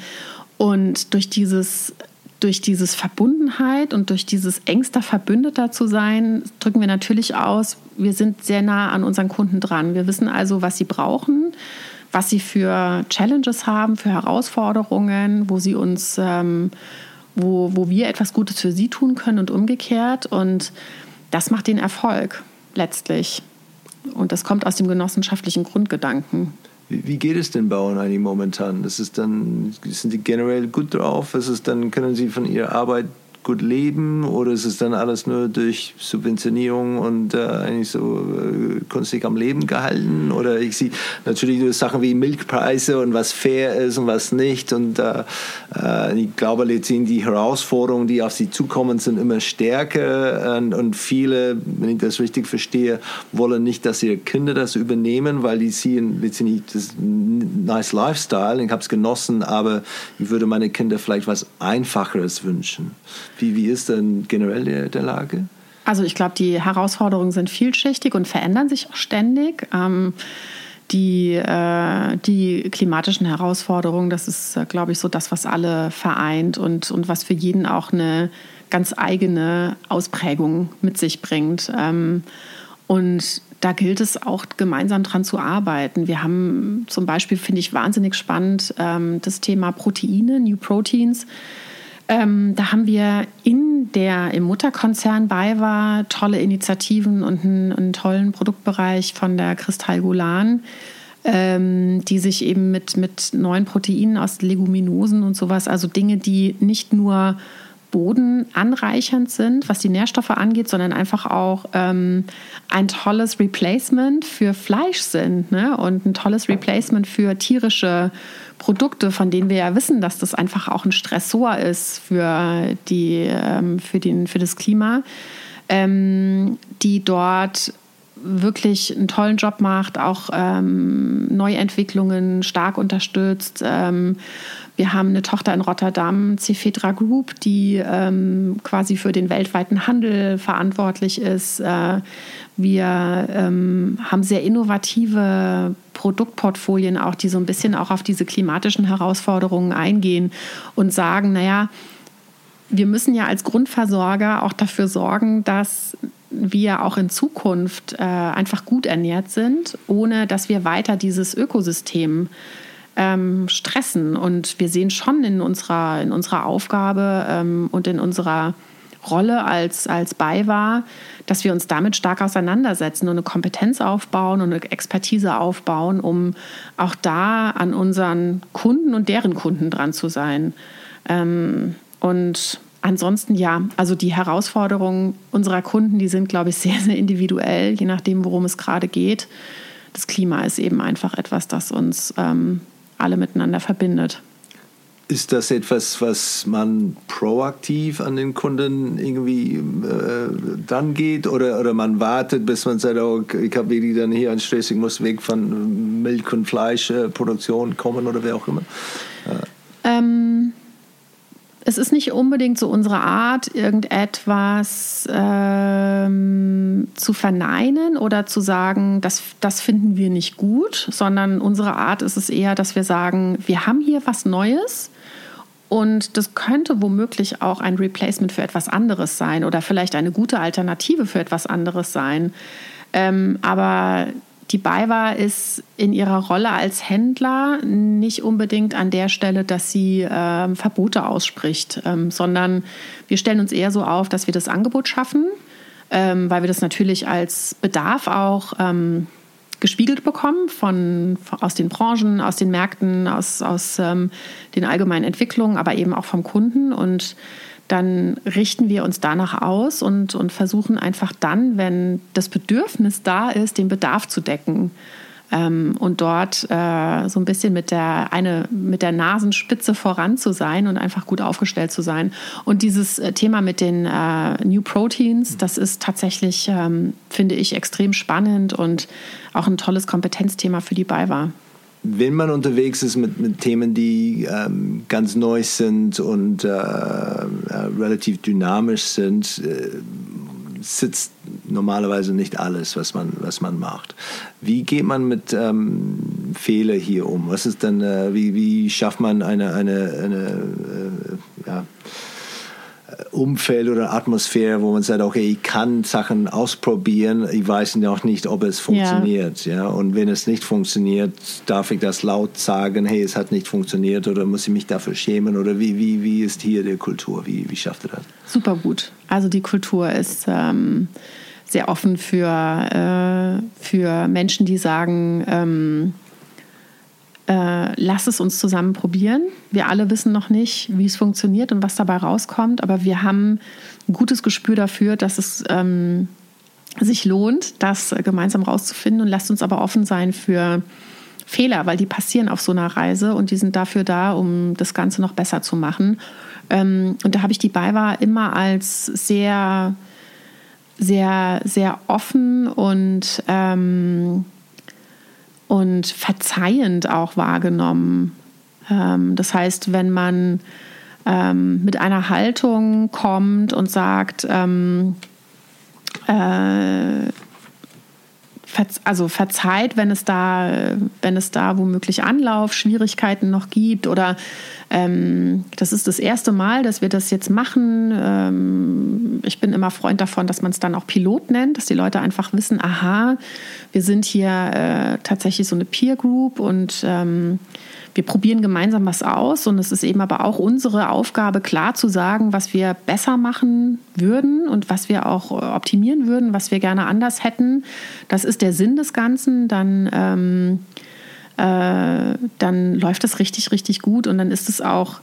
und durch dieses durch dieses Verbundenheit und durch dieses engster Verbündeter zu sein, drücken wir natürlich aus, wir sind sehr nah an unseren Kunden dran. Wir wissen also, was sie brauchen, was sie für Challenges haben, für Herausforderungen, wo sie uns, ähm, wo, wo wir etwas Gutes für sie tun können und umgekehrt. Und das macht den Erfolg letztlich. Und das kommt aus dem genossenschaftlichen Grundgedanken. Wie, geht es den Bauern eigentlich momentan? Das ist dann, sind die generell gut drauf? Ist es dann, können sie von ihrer Arbeit gut leben oder ist es dann alles nur durch Subventionierung und äh, eigentlich so äh, künstlich am Leben gehalten? Oder ich sehe natürlich nur Sachen wie Milchpreise und was fair ist und was nicht. Und äh, äh ich glaube, die Herausforderungen, die auf sie zukommen, sind immer stärker. Und, und, viele, wenn ich das richtig verstehe, wollen nicht, dass ihre Kinder das übernehmen, weil die sehen letztendlich das nice Lifestyle. Ich habe es genossen, aber ich würde meine Kinder vielleicht was Einfacheres wünschen. Wie, wie ist denn generell der, der Lage? Also ich glaube, die Herausforderungen sind vielschichtig und verändern sich auch ständig. Ähm, die, äh, die klimatischen Herausforderungen, das ist, äh, glaube ich, so das, was alle vereint und, und was für jeden auch eine ganz eigene Ausprägung mit sich bringt. Ähm, und da gilt es auch gemeinsam dran zu arbeiten. Wir haben zum Beispiel, finde ich wahnsinnig spannend, ähm, das Thema Proteine, New Proteins. Ähm, da haben wir in der im Mutterkonzern bei war tolle Initiativen und einen, einen tollen Produktbereich von der Kristall Golan, ähm, die sich eben mit, mit neuen Proteinen aus Leguminosen und sowas, also Dinge, die nicht nur bodenanreichernd sind, was die Nährstoffe angeht, sondern einfach auch ähm, ein tolles Replacement für Fleisch sind ne? und ein tolles Replacement für tierische Produkte, von denen wir ja wissen, dass das einfach auch ein Stressor ist für, die, ähm, für, den, für das Klima, ähm, die dort wirklich einen tollen Job macht, auch ähm, Neuentwicklungen stark unterstützt. Ähm, wir haben eine Tochter in Rotterdam, Cefetra Group, die ähm, quasi für den weltweiten Handel verantwortlich ist. Äh, wir ähm, haben sehr innovative Produktportfolien auch, die so ein bisschen auch auf diese klimatischen Herausforderungen eingehen und sagen, naja, wir müssen ja als Grundversorger auch dafür sorgen, dass wir auch in Zukunft äh, einfach gut ernährt sind, ohne dass wir weiter dieses Ökosystem äh, ähm, stressen. Und wir sehen schon in unserer, in unserer Aufgabe ähm, und in unserer Rolle als, als BayWa, dass wir uns damit stark auseinandersetzen und eine Kompetenz aufbauen und eine Expertise aufbauen, um auch da an unseren Kunden und deren Kunden dran zu sein. Ähm, und ansonsten ja, also die Herausforderungen unserer Kunden, die sind, glaube ich, sehr, sehr individuell, je nachdem, worum es gerade geht. Das Klima ist eben einfach etwas, das uns ähm, alle miteinander verbindet. Ist das etwas, was man proaktiv an den Kunden irgendwie äh, dran geht oder, oder man wartet, bis man sagt, oh, ich habe wirklich dann hier Stress, ich muss weg von Milch- und Fleischproduktion kommen oder wer auch immer? Ähm, es ist nicht unbedingt so unsere Art, irgendetwas ähm, zu verneinen oder zu sagen, das, das finden wir nicht gut, sondern unsere Art ist es eher, dass wir sagen, wir haben hier was Neues. Und das könnte womöglich auch ein Replacement für etwas anderes sein oder vielleicht eine gute Alternative für etwas anderes sein. Ähm, aber die BayWa ist in ihrer Rolle als Händler nicht unbedingt an der Stelle, dass sie äh, Verbote ausspricht, ähm, sondern wir stellen uns eher so auf, dass wir das Angebot schaffen, ähm, weil wir das natürlich als Bedarf auch ähm, gespiegelt bekommen von, aus den Branchen, aus den Märkten, aus, aus ähm, den allgemeinen Entwicklungen, aber eben auch vom Kunden. Und dann richten wir uns danach aus und, und versuchen einfach dann, wenn das Bedürfnis da ist, den Bedarf zu decken. Ähm, und dort äh, so ein bisschen mit der, eine, mit der Nasenspitze voran zu sein und einfach gut aufgestellt zu sein. Und dieses äh, Thema mit den äh, New Proteins, das ist tatsächlich, ähm, finde ich, extrem spannend und auch ein tolles Kompetenzthema für die BayWa wenn man unterwegs ist mit, mit Themen, die ähm, ganz neu sind und äh, äh, relativ dynamisch sind, äh, sitzt normalerweise nicht alles, was man, was man macht. Wie geht man mit ähm, Fehler hier um? Was ist dann, äh, wie, wie schafft man eine, eine, eine äh, ja, Umfeld oder Atmosphäre, wo man sagt, okay, ich kann Sachen ausprobieren, ich weiß noch nicht, ob es funktioniert. Ja. ja. Und wenn es nicht funktioniert, darf ich das laut sagen, hey, es hat nicht funktioniert oder muss ich mich dafür schämen oder wie, wie, wie ist hier die Kultur? Wie, wie schafft ihr das? Super gut. Also die Kultur ist ähm, sehr offen für, äh, für Menschen, die sagen, ähm, äh, lass es uns zusammen probieren. Wir alle wissen noch nicht, wie es funktioniert und was dabei rauskommt, aber wir haben ein gutes Gespür dafür, dass es ähm, sich lohnt, das gemeinsam rauszufinden und lasst uns aber offen sein für Fehler, weil die passieren auf so einer Reise und die sind dafür da, um das Ganze noch besser zu machen. Ähm, und da habe ich die BayWa immer als sehr, sehr, sehr offen und ähm, und verzeihend auch wahrgenommen. Ähm, das heißt, wenn man ähm, mit einer Haltung kommt und sagt, ähm, äh, also verzeiht, wenn es da, wenn es da womöglich Anlaufschwierigkeiten noch gibt oder ähm, das ist das erste Mal, dass wir das jetzt machen. Ähm, ich bin immer Freund davon, dass man es dann auch Pilot nennt, dass die Leute einfach wissen, aha, wir sind hier äh, tatsächlich so eine Peer Group und ähm, wir probieren gemeinsam was aus und es ist eben aber auch unsere Aufgabe, klar zu sagen, was wir besser machen würden und was wir auch optimieren würden, was wir gerne anders hätten. Das ist der Sinn des Ganzen. Dann ähm, äh, dann läuft das richtig, richtig gut und dann ist es auch,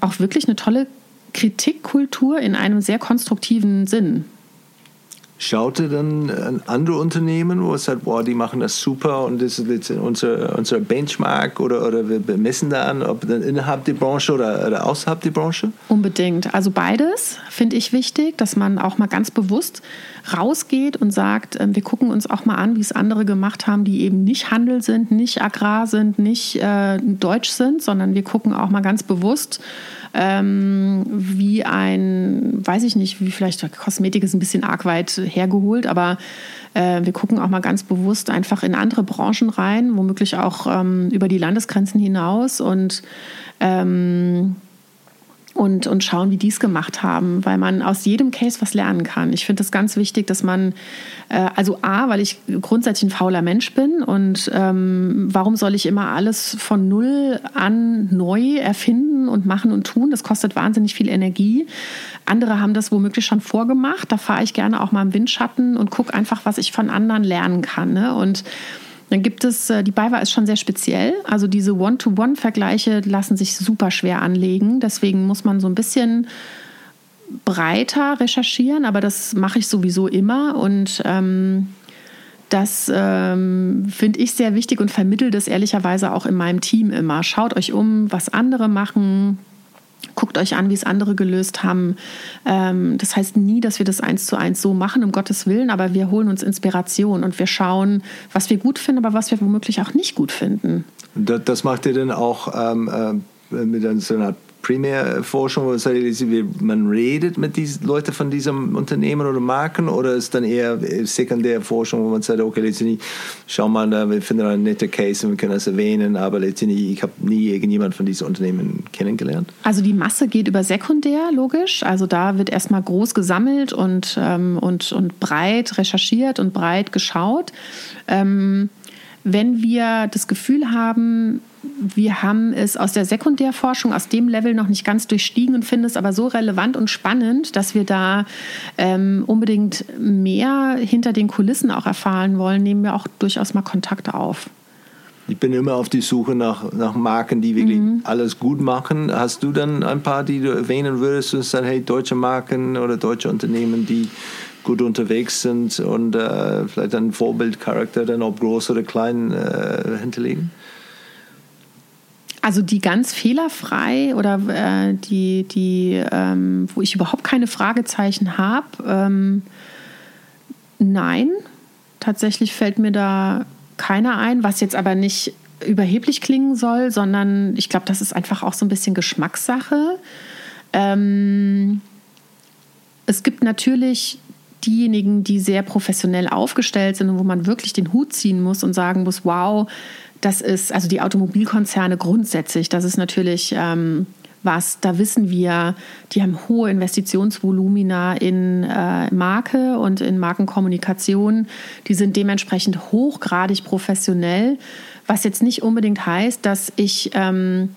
auch wirklich eine tolle Kritikkultur in einem sehr konstruktiven Sinn. Schaut ihr dann an andere Unternehmen, wo es sagt, boah, die machen das super und das ist unser, unser Benchmark oder, oder wir messen da an, ob dann innerhalb der Branche oder, oder außerhalb der Branche? Unbedingt. Also beides finde ich wichtig, dass man auch mal ganz bewusst rausgeht und sagt, ähm, wir gucken uns auch mal an, wie es andere gemacht haben, die eben nicht Handel sind, nicht Agrar sind, nicht äh, Deutsch sind, sondern wir gucken auch mal ganz bewusst, ähm, wie ein, weiß ich nicht, wie vielleicht Kosmetik ist ein bisschen arg weit hergeholt, aber äh, wir gucken auch mal ganz bewusst einfach in andere Branchen rein, womöglich auch ähm, über die Landesgrenzen hinaus und ähm, und, und schauen, wie die es gemacht haben, weil man aus jedem Case was lernen kann. Ich finde es ganz wichtig, dass man, äh, also A, weil ich grundsätzlich ein fauler Mensch bin und ähm, warum soll ich immer alles von Null an neu erfinden und machen und tun? Das kostet wahnsinnig viel Energie. Andere haben das womöglich schon vorgemacht. Da fahre ich gerne auch mal im Windschatten und gucke einfach, was ich von anderen lernen kann. Ne? Und dann gibt es, äh, die BayWa ist schon sehr speziell. Also diese One-to-One-Vergleiche lassen sich super schwer anlegen. Deswegen muss man so ein bisschen breiter recherchieren, aber das mache ich sowieso immer. Und ähm, das ähm, finde ich sehr wichtig und vermittle das ehrlicherweise auch in meinem Team immer. Schaut euch um, was andere machen, guckt euch an, wie es andere gelöst haben. Ähm, das heißt nie, dass wir das eins zu eins so machen, um Gottes Willen, aber wir holen uns Inspiration und wir schauen, was wir gut finden, aber was wir womöglich auch nicht gut finden. Das macht ihr dann auch ähm, äh, mit so einer Primärforschung, wo man redet mit diesen Leuten von diesem Unternehmen oder Marken oder ist dann eher Sekundärforschung, wo man sagt, okay, letztendlich, schau mal, wir finden einen netten Case und wir können das erwähnen, aber letztendlich, ich habe nie irgendjemand von diesen Unternehmen kennengelernt. Also die Masse geht über sekundär, logisch. Also da wird erstmal groß gesammelt und, ähm, und, und breit recherchiert und breit geschaut. Ähm, wenn wir das Gefühl haben, wir haben es aus der Sekundärforschung, aus dem Level noch nicht ganz durchstiegen und finden es aber so relevant und spannend, dass wir da ähm, unbedingt mehr hinter den Kulissen auch erfahren wollen, nehmen wir auch durchaus mal Kontakte auf. Ich bin immer auf die Suche nach, nach Marken, die wirklich mhm. alles gut machen. Hast du dann ein paar, die du erwähnen würdest und sagen, hey, deutsche Marken oder deutsche Unternehmen, die gut unterwegs sind und äh, vielleicht einen Vorbildcharakter dann ob groß oder klein äh, hinterlegen? Also die ganz fehlerfrei oder äh, die, die ähm, wo ich überhaupt keine Fragezeichen habe, ähm, nein. Tatsächlich fällt mir da keiner ein, was jetzt aber nicht überheblich klingen soll, sondern ich glaube, das ist einfach auch so ein bisschen Geschmackssache. Ähm, es gibt natürlich diejenigen, die sehr professionell aufgestellt sind und wo man wirklich den Hut ziehen muss und sagen muss, wow, das ist, also die Automobilkonzerne grundsätzlich, das ist natürlich ähm, was, da wissen wir, die haben hohe Investitionsvolumina in äh, Marke und in Markenkommunikation. Die sind dementsprechend hochgradig professionell, was jetzt nicht unbedingt heißt, dass ich ähm,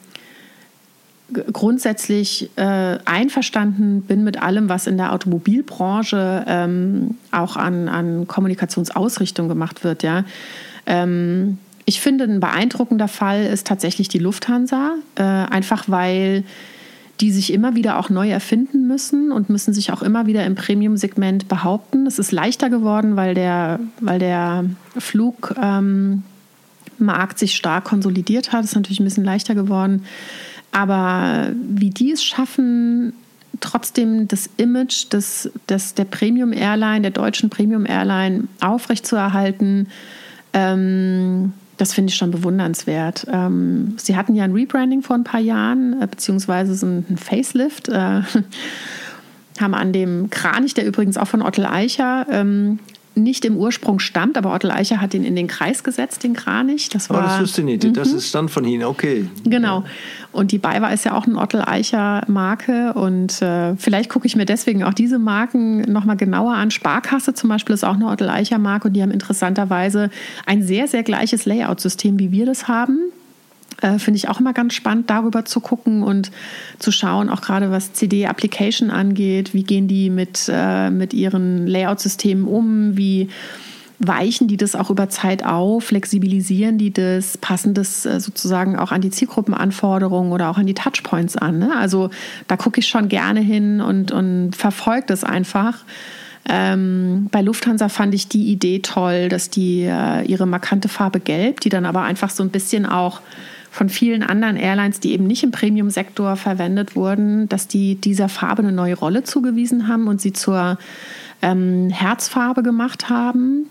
grundsätzlich äh, einverstanden bin mit allem, was in der Automobilbranche ähm, auch an, an Kommunikationsausrichtung gemacht wird. Ja. Ähm, ich finde, ein beeindruckender Fall ist tatsächlich die Lufthansa, äh, einfach weil die sich immer wieder auch neu erfinden müssen und müssen sich auch immer wieder im Premium-Segment behaupten. Es ist leichter geworden, weil der, weil der Flugmarkt ähm, sich stark konsolidiert hat. Es ist natürlich ein bisschen leichter geworden. Aber wie die es schaffen, trotzdem das Image des, des, der Premium Airline, der deutschen Premium Airline aufrechtzuerhalten, ähm, das finde ich schon bewundernswert. Ähm, sie hatten ja ein Rebranding vor ein paar Jahren, äh, beziehungsweise so ein Facelift. Äh, haben an dem Kranich, der übrigens auch von Ottel Eicher ähm, nicht im Ursprung stammt, aber Ottel Eicher hat ihn in den Kreis gesetzt, den Kranich. Das war, oh, das wusste ich nicht. Das mhm. ist dann von Ihnen, okay. Genau. Und die BayWa ist ja auch eine Ottel Eicher Marke und äh, vielleicht gucke ich mir deswegen auch diese Marken nochmal genauer an. Sparkasse zum Beispiel ist auch eine Ottel Eicher Marke und die haben interessanterweise ein sehr, sehr gleiches Layout-System, wie wir das haben. Äh, Finde ich auch immer ganz spannend, darüber zu gucken und zu schauen, auch gerade was CD-Application angeht, wie gehen die mit, äh, mit ihren Layout-Systemen um, wie weichen die das auch über Zeit auf, flexibilisieren die das, passen das äh, sozusagen auch an die Zielgruppenanforderungen oder auch an die Touchpoints an. Ne? Also da gucke ich schon gerne hin und, und verfolge das einfach. Ähm, bei Lufthansa fand ich die Idee toll, dass die äh, ihre markante Farbe Gelb, die dann aber einfach so ein bisschen auch von vielen anderen Airlines, die eben nicht im Premium-Sektor verwendet wurden, dass die dieser Farbe eine neue Rolle zugewiesen haben und sie zur ähm, Herzfarbe gemacht haben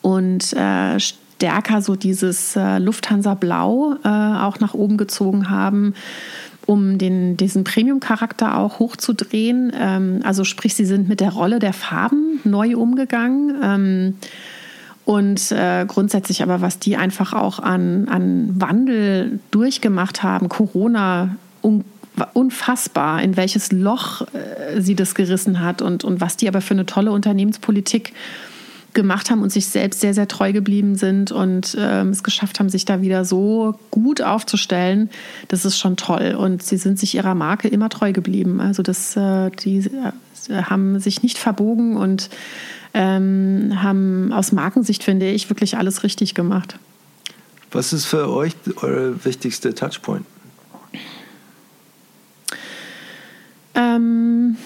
und äh, stärker so dieses äh, Lufthansa-Blau äh, auch nach oben gezogen haben um den, diesen Premium-Charakter auch hochzudrehen. Ähm, also sprich, sie sind mit der Rolle der Farben neu umgegangen. Ähm, und äh, grundsätzlich aber, was die einfach auch an, an Wandel durchgemacht haben, Corona, un, unfassbar, in welches Loch äh, sie das gerissen hat und, und was die aber für eine tolle Unternehmenspolitik gemacht haben und sich selbst sehr, sehr treu geblieben sind und ähm, es geschafft haben, sich da wieder so gut aufzustellen, das ist schon toll. Und sie sind sich ihrer Marke immer treu geblieben. Also das, äh, die äh, haben sich nicht verbogen und ähm, haben aus Markensicht, finde ich, wirklich alles richtig gemacht. Was ist für euch euer wichtigster Touchpoint? Ähm,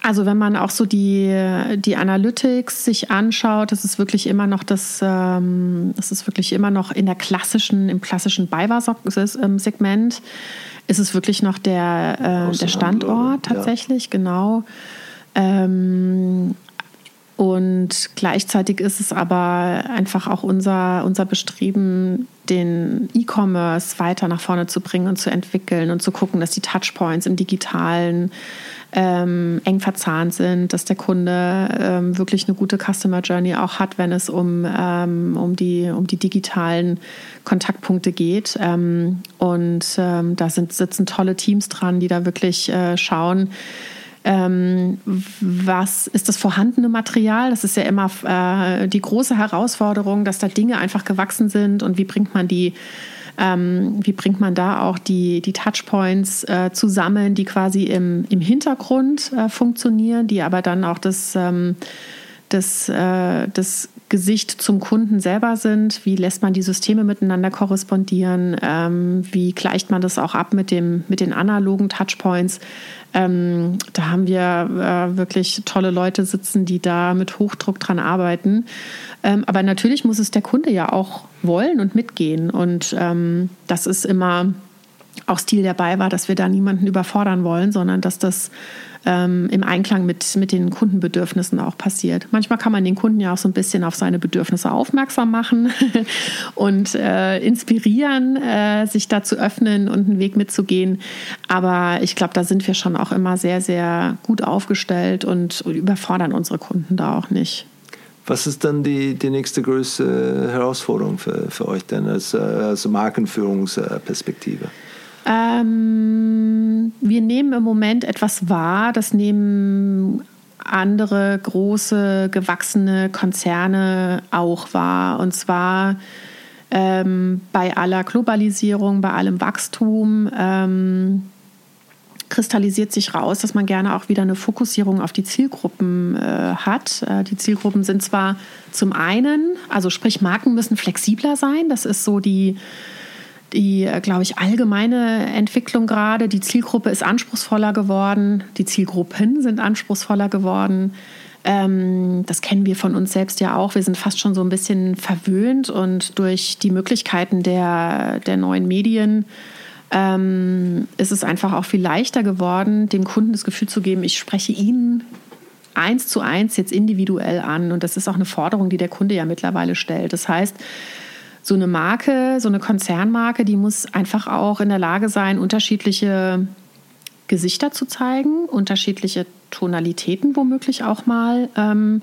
also wenn man auch so die, die Analytics sich anschaut, das ist wirklich immer noch das, ähm, das ist wirklich immer noch in der klassischen, im klassischen BayWa-Segment ist es wirklich noch der, äh, der Standort tatsächlich, ja. genau. Ähm, und gleichzeitig ist es aber einfach auch unser, unser Bestreben, den E-Commerce weiter nach vorne zu bringen und zu entwickeln und zu gucken, dass die Touchpoints im digitalen ähm, eng verzahnt sind, dass der Kunde ähm, wirklich eine gute Customer Journey auch hat, wenn es um, ähm, um, die, um die digitalen Kontaktpunkte geht. Ähm, und ähm, da sind, sitzen tolle Teams dran, die da wirklich äh, schauen, ähm, was ist das vorhandene Material? Das ist ja immer äh, die große Herausforderung, dass da Dinge einfach gewachsen sind und wie bringt man die ähm, wie bringt man da auch die, die Touchpoints äh, zusammen, die quasi im, im Hintergrund äh, funktionieren, die aber dann auch das, ähm, das, äh, das Gesicht zum Kunden selber sind. Wie lässt man die Systeme miteinander korrespondieren? Ähm, wie gleicht man das auch ab mit, dem, mit den analogen Touchpoints? Ähm, da haben wir äh, wirklich tolle Leute sitzen, die da mit Hochdruck dran arbeiten. Ähm, aber natürlich muss es der Kunde ja auch wollen und mitgehen. Und ähm, das ist immer auch Stil dabei war, dass wir da niemanden überfordern wollen, sondern dass das ähm, im Einklang mit, mit den Kundenbedürfnissen auch passiert. Manchmal kann man den Kunden ja auch so ein bisschen auf seine Bedürfnisse aufmerksam machen und äh, inspirieren, äh, sich da zu öffnen und einen Weg mitzugehen. Aber ich glaube, da sind wir schon auch immer sehr, sehr gut aufgestellt und überfordern unsere Kunden da auch nicht. Was ist dann die, die nächste größte Herausforderung für, für euch denn als, äh, als Markenführungsperspektive? Ähm, wir nehmen im Moment etwas wahr, das nehmen andere große, gewachsene Konzerne auch wahr. Und zwar ähm, bei aller Globalisierung, bei allem Wachstum ähm, kristallisiert sich raus, dass man gerne auch wieder eine Fokussierung auf die Zielgruppen äh, hat. Äh, die Zielgruppen sind zwar zum einen, also sprich Marken müssen flexibler sein, das ist so die die, äh, glaube ich, allgemeine Entwicklung gerade. Die Zielgruppe ist anspruchsvoller geworden, die Zielgruppen sind anspruchsvoller geworden. Ähm, das kennen wir von uns selbst ja auch. Wir sind fast schon so ein bisschen verwöhnt und durch die Möglichkeiten der, der neuen Medien ähm, ist es einfach auch viel leichter geworden, dem Kunden das Gefühl zu geben, ich spreche ihn eins zu eins jetzt individuell an. Und das ist auch eine Forderung, die der Kunde ja mittlerweile stellt. Das heißt, so eine Marke, so eine Konzernmarke, die muss einfach auch in der Lage sein, unterschiedliche Gesichter zu zeigen, unterschiedliche Tonalitäten womöglich auch mal ähm,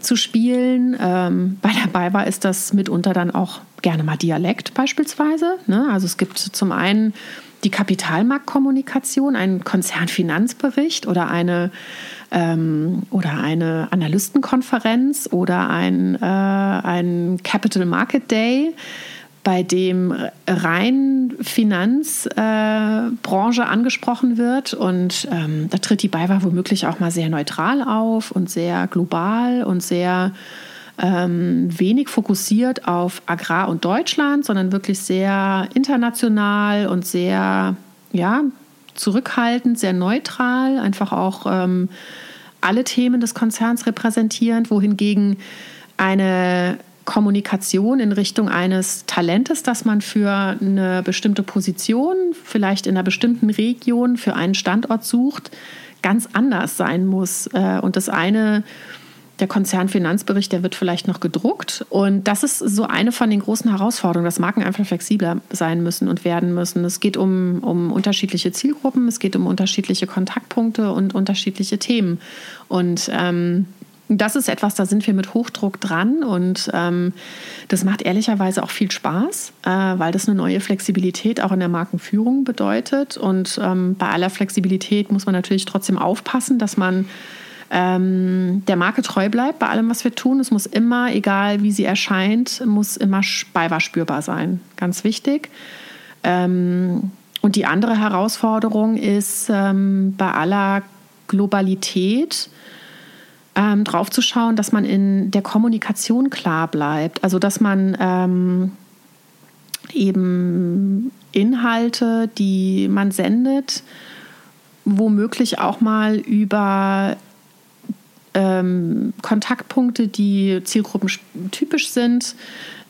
zu spielen. Ähm, bei der BayWa ist das mitunter dann auch gerne mal Dialekt beispielsweise. Ne? Also es gibt zum einen die Kapitalmarktkommunikation, einen Konzernfinanzbericht oder eine ähm, oder eine Analystenkonferenz oder ein, äh, ein Capital Market Day, bei dem rein Finanzbranche äh, angesprochen wird. Und ähm, da tritt die BayWa womöglich auch mal sehr neutral auf und sehr global und sehr ähm, wenig fokussiert auf Agrar und Deutschland, sondern wirklich sehr international und sehr, ja, zurückhaltend, sehr neutral, einfach auch ähm, alle Themen des Konzerns repräsentierend, wohingegen eine Kommunikation in Richtung eines Talentes, das man für eine bestimmte Position, vielleicht in einer bestimmten Region, für einen Standort sucht, ganz anders sein muss. Äh, und das eine der Konzernfinanzbericht, der wird vielleicht noch gedruckt. Und das ist so eine von den großen Herausforderungen, dass Marken einfach flexibler sein müssen und werden müssen. Es geht um, um unterschiedliche Zielgruppen, es geht um unterschiedliche Kontaktpunkte und unterschiedliche Themen. Und ähm, das ist etwas, da sind wir mit Hochdruck dran und ähm, das macht ehrlicherweise auch viel Spaß, äh, weil das eine neue Flexibilität auch in der Markenführung bedeutet. Und ähm, bei aller Flexibilität muss man natürlich trotzdem aufpassen, dass man ähm, der Marke treu bleibt bei allem, was wir tun. Es muss immer, egal wie sie erscheint, muss immer beiwahr spürbar sein. Ganz wichtig. Ähm, und die andere Herausforderung ist ähm, bei aller Globalität ähm, drauf zu schauen, dass man in der Kommunikation klar bleibt. Also dass man ähm, eben Inhalte, die man sendet, womöglich auch mal über ähm, Kontaktpunkte, die zielgruppentypisch sind,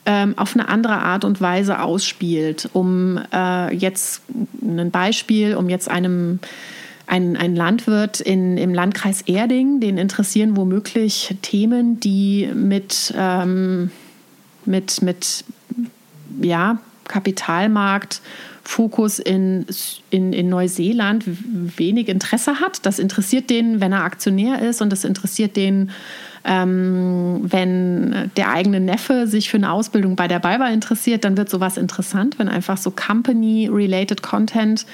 ähm, auf eine andere Art und Weise ausspielt. Um äh, jetzt ein Beispiel, um jetzt einem ein, ein Landwirt in, im Landkreis Erding, den interessieren womöglich Themen, die mit, ähm, mit, mit ja, Kapitalmarkt Fokus in, in, in Neuseeland wenig Interesse hat. Das interessiert den, wenn er Aktionär ist und das interessiert den, ähm, wenn der eigene Neffe sich für eine Ausbildung bei der BayWa interessiert, dann wird sowas interessant, wenn einfach so Company-related Content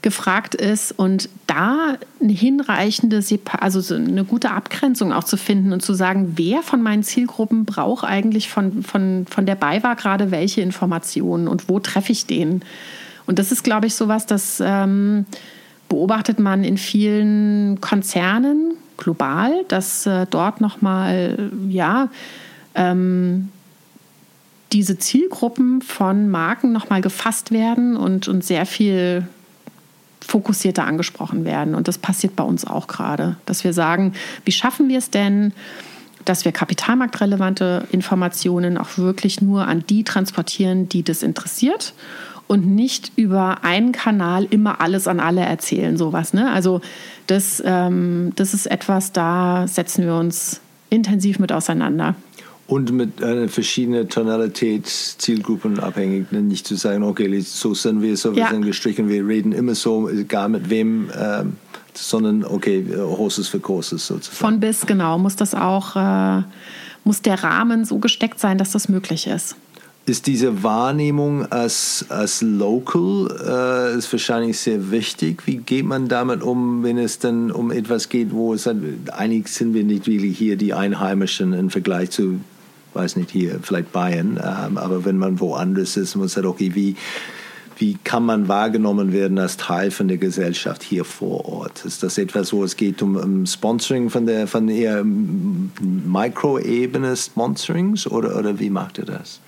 gefragt ist und da eine hinreichende, also eine gute Abgrenzung auch zu finden und zu sagen, wer von meinen Zielgruppen braucht eigentlich von, von, von der BayWa gerade welche Informationen und wo treffe ich den? Und das ist, glaube ich, sowas, das ähm, beobachtet man in vielen Konzernen global, dass äh, dort nochmal, ja, ähm, diese Zielgruppen von Marken nochmal gefasst werden und, und sehr viel fokussierter angesprochen werden. Und das passiert bei uns auch gerade, dass wir sagen, wie schaffen wir es denn, dass wir kapitalmarktrelevante Informationen auch wirklich nur an die transportieren, die das interessiert und nicht über einen Kanal immer alles an alle erzählen, sowas. Ne? Also das, ähm, das ist etwas, da setzen wir uns intensiv mit auseinander. Und mit einer verschiedenen Tonalität, Zielgruppen abhängig, ne? nicht zu sagen, okay, so sind wir, so wir ja. sind gestrichen, wir reden immer so, egal mit wem, ähm, sondern okay, Horses für Courses sozusagen. Von bis, genau, muss das auch, äh, muss der Rahmen so gesteckt sein, dass das möglich ist ist diese Wahrnehmung als, als Local äh, ist wahrscheinlich sehr wichtig. Wie geht man damit um, wenn es dann um etwas geht, wo es einig sind wir nicht wirklich hier die Einheimischen im Vergleich zu, weiß nicht hier, vielleicht Bayern, ähm, aber wenn man woanders ist, muss man sagt, okay, wie wie kann man wahrgenommen werden als Teil von der Gesellschaft hier vor Ort? Ist das etwas, wo es geht um, um Sponsoring von der von eher Mikroebene Sponsorings oder, oder wie macht ihr das?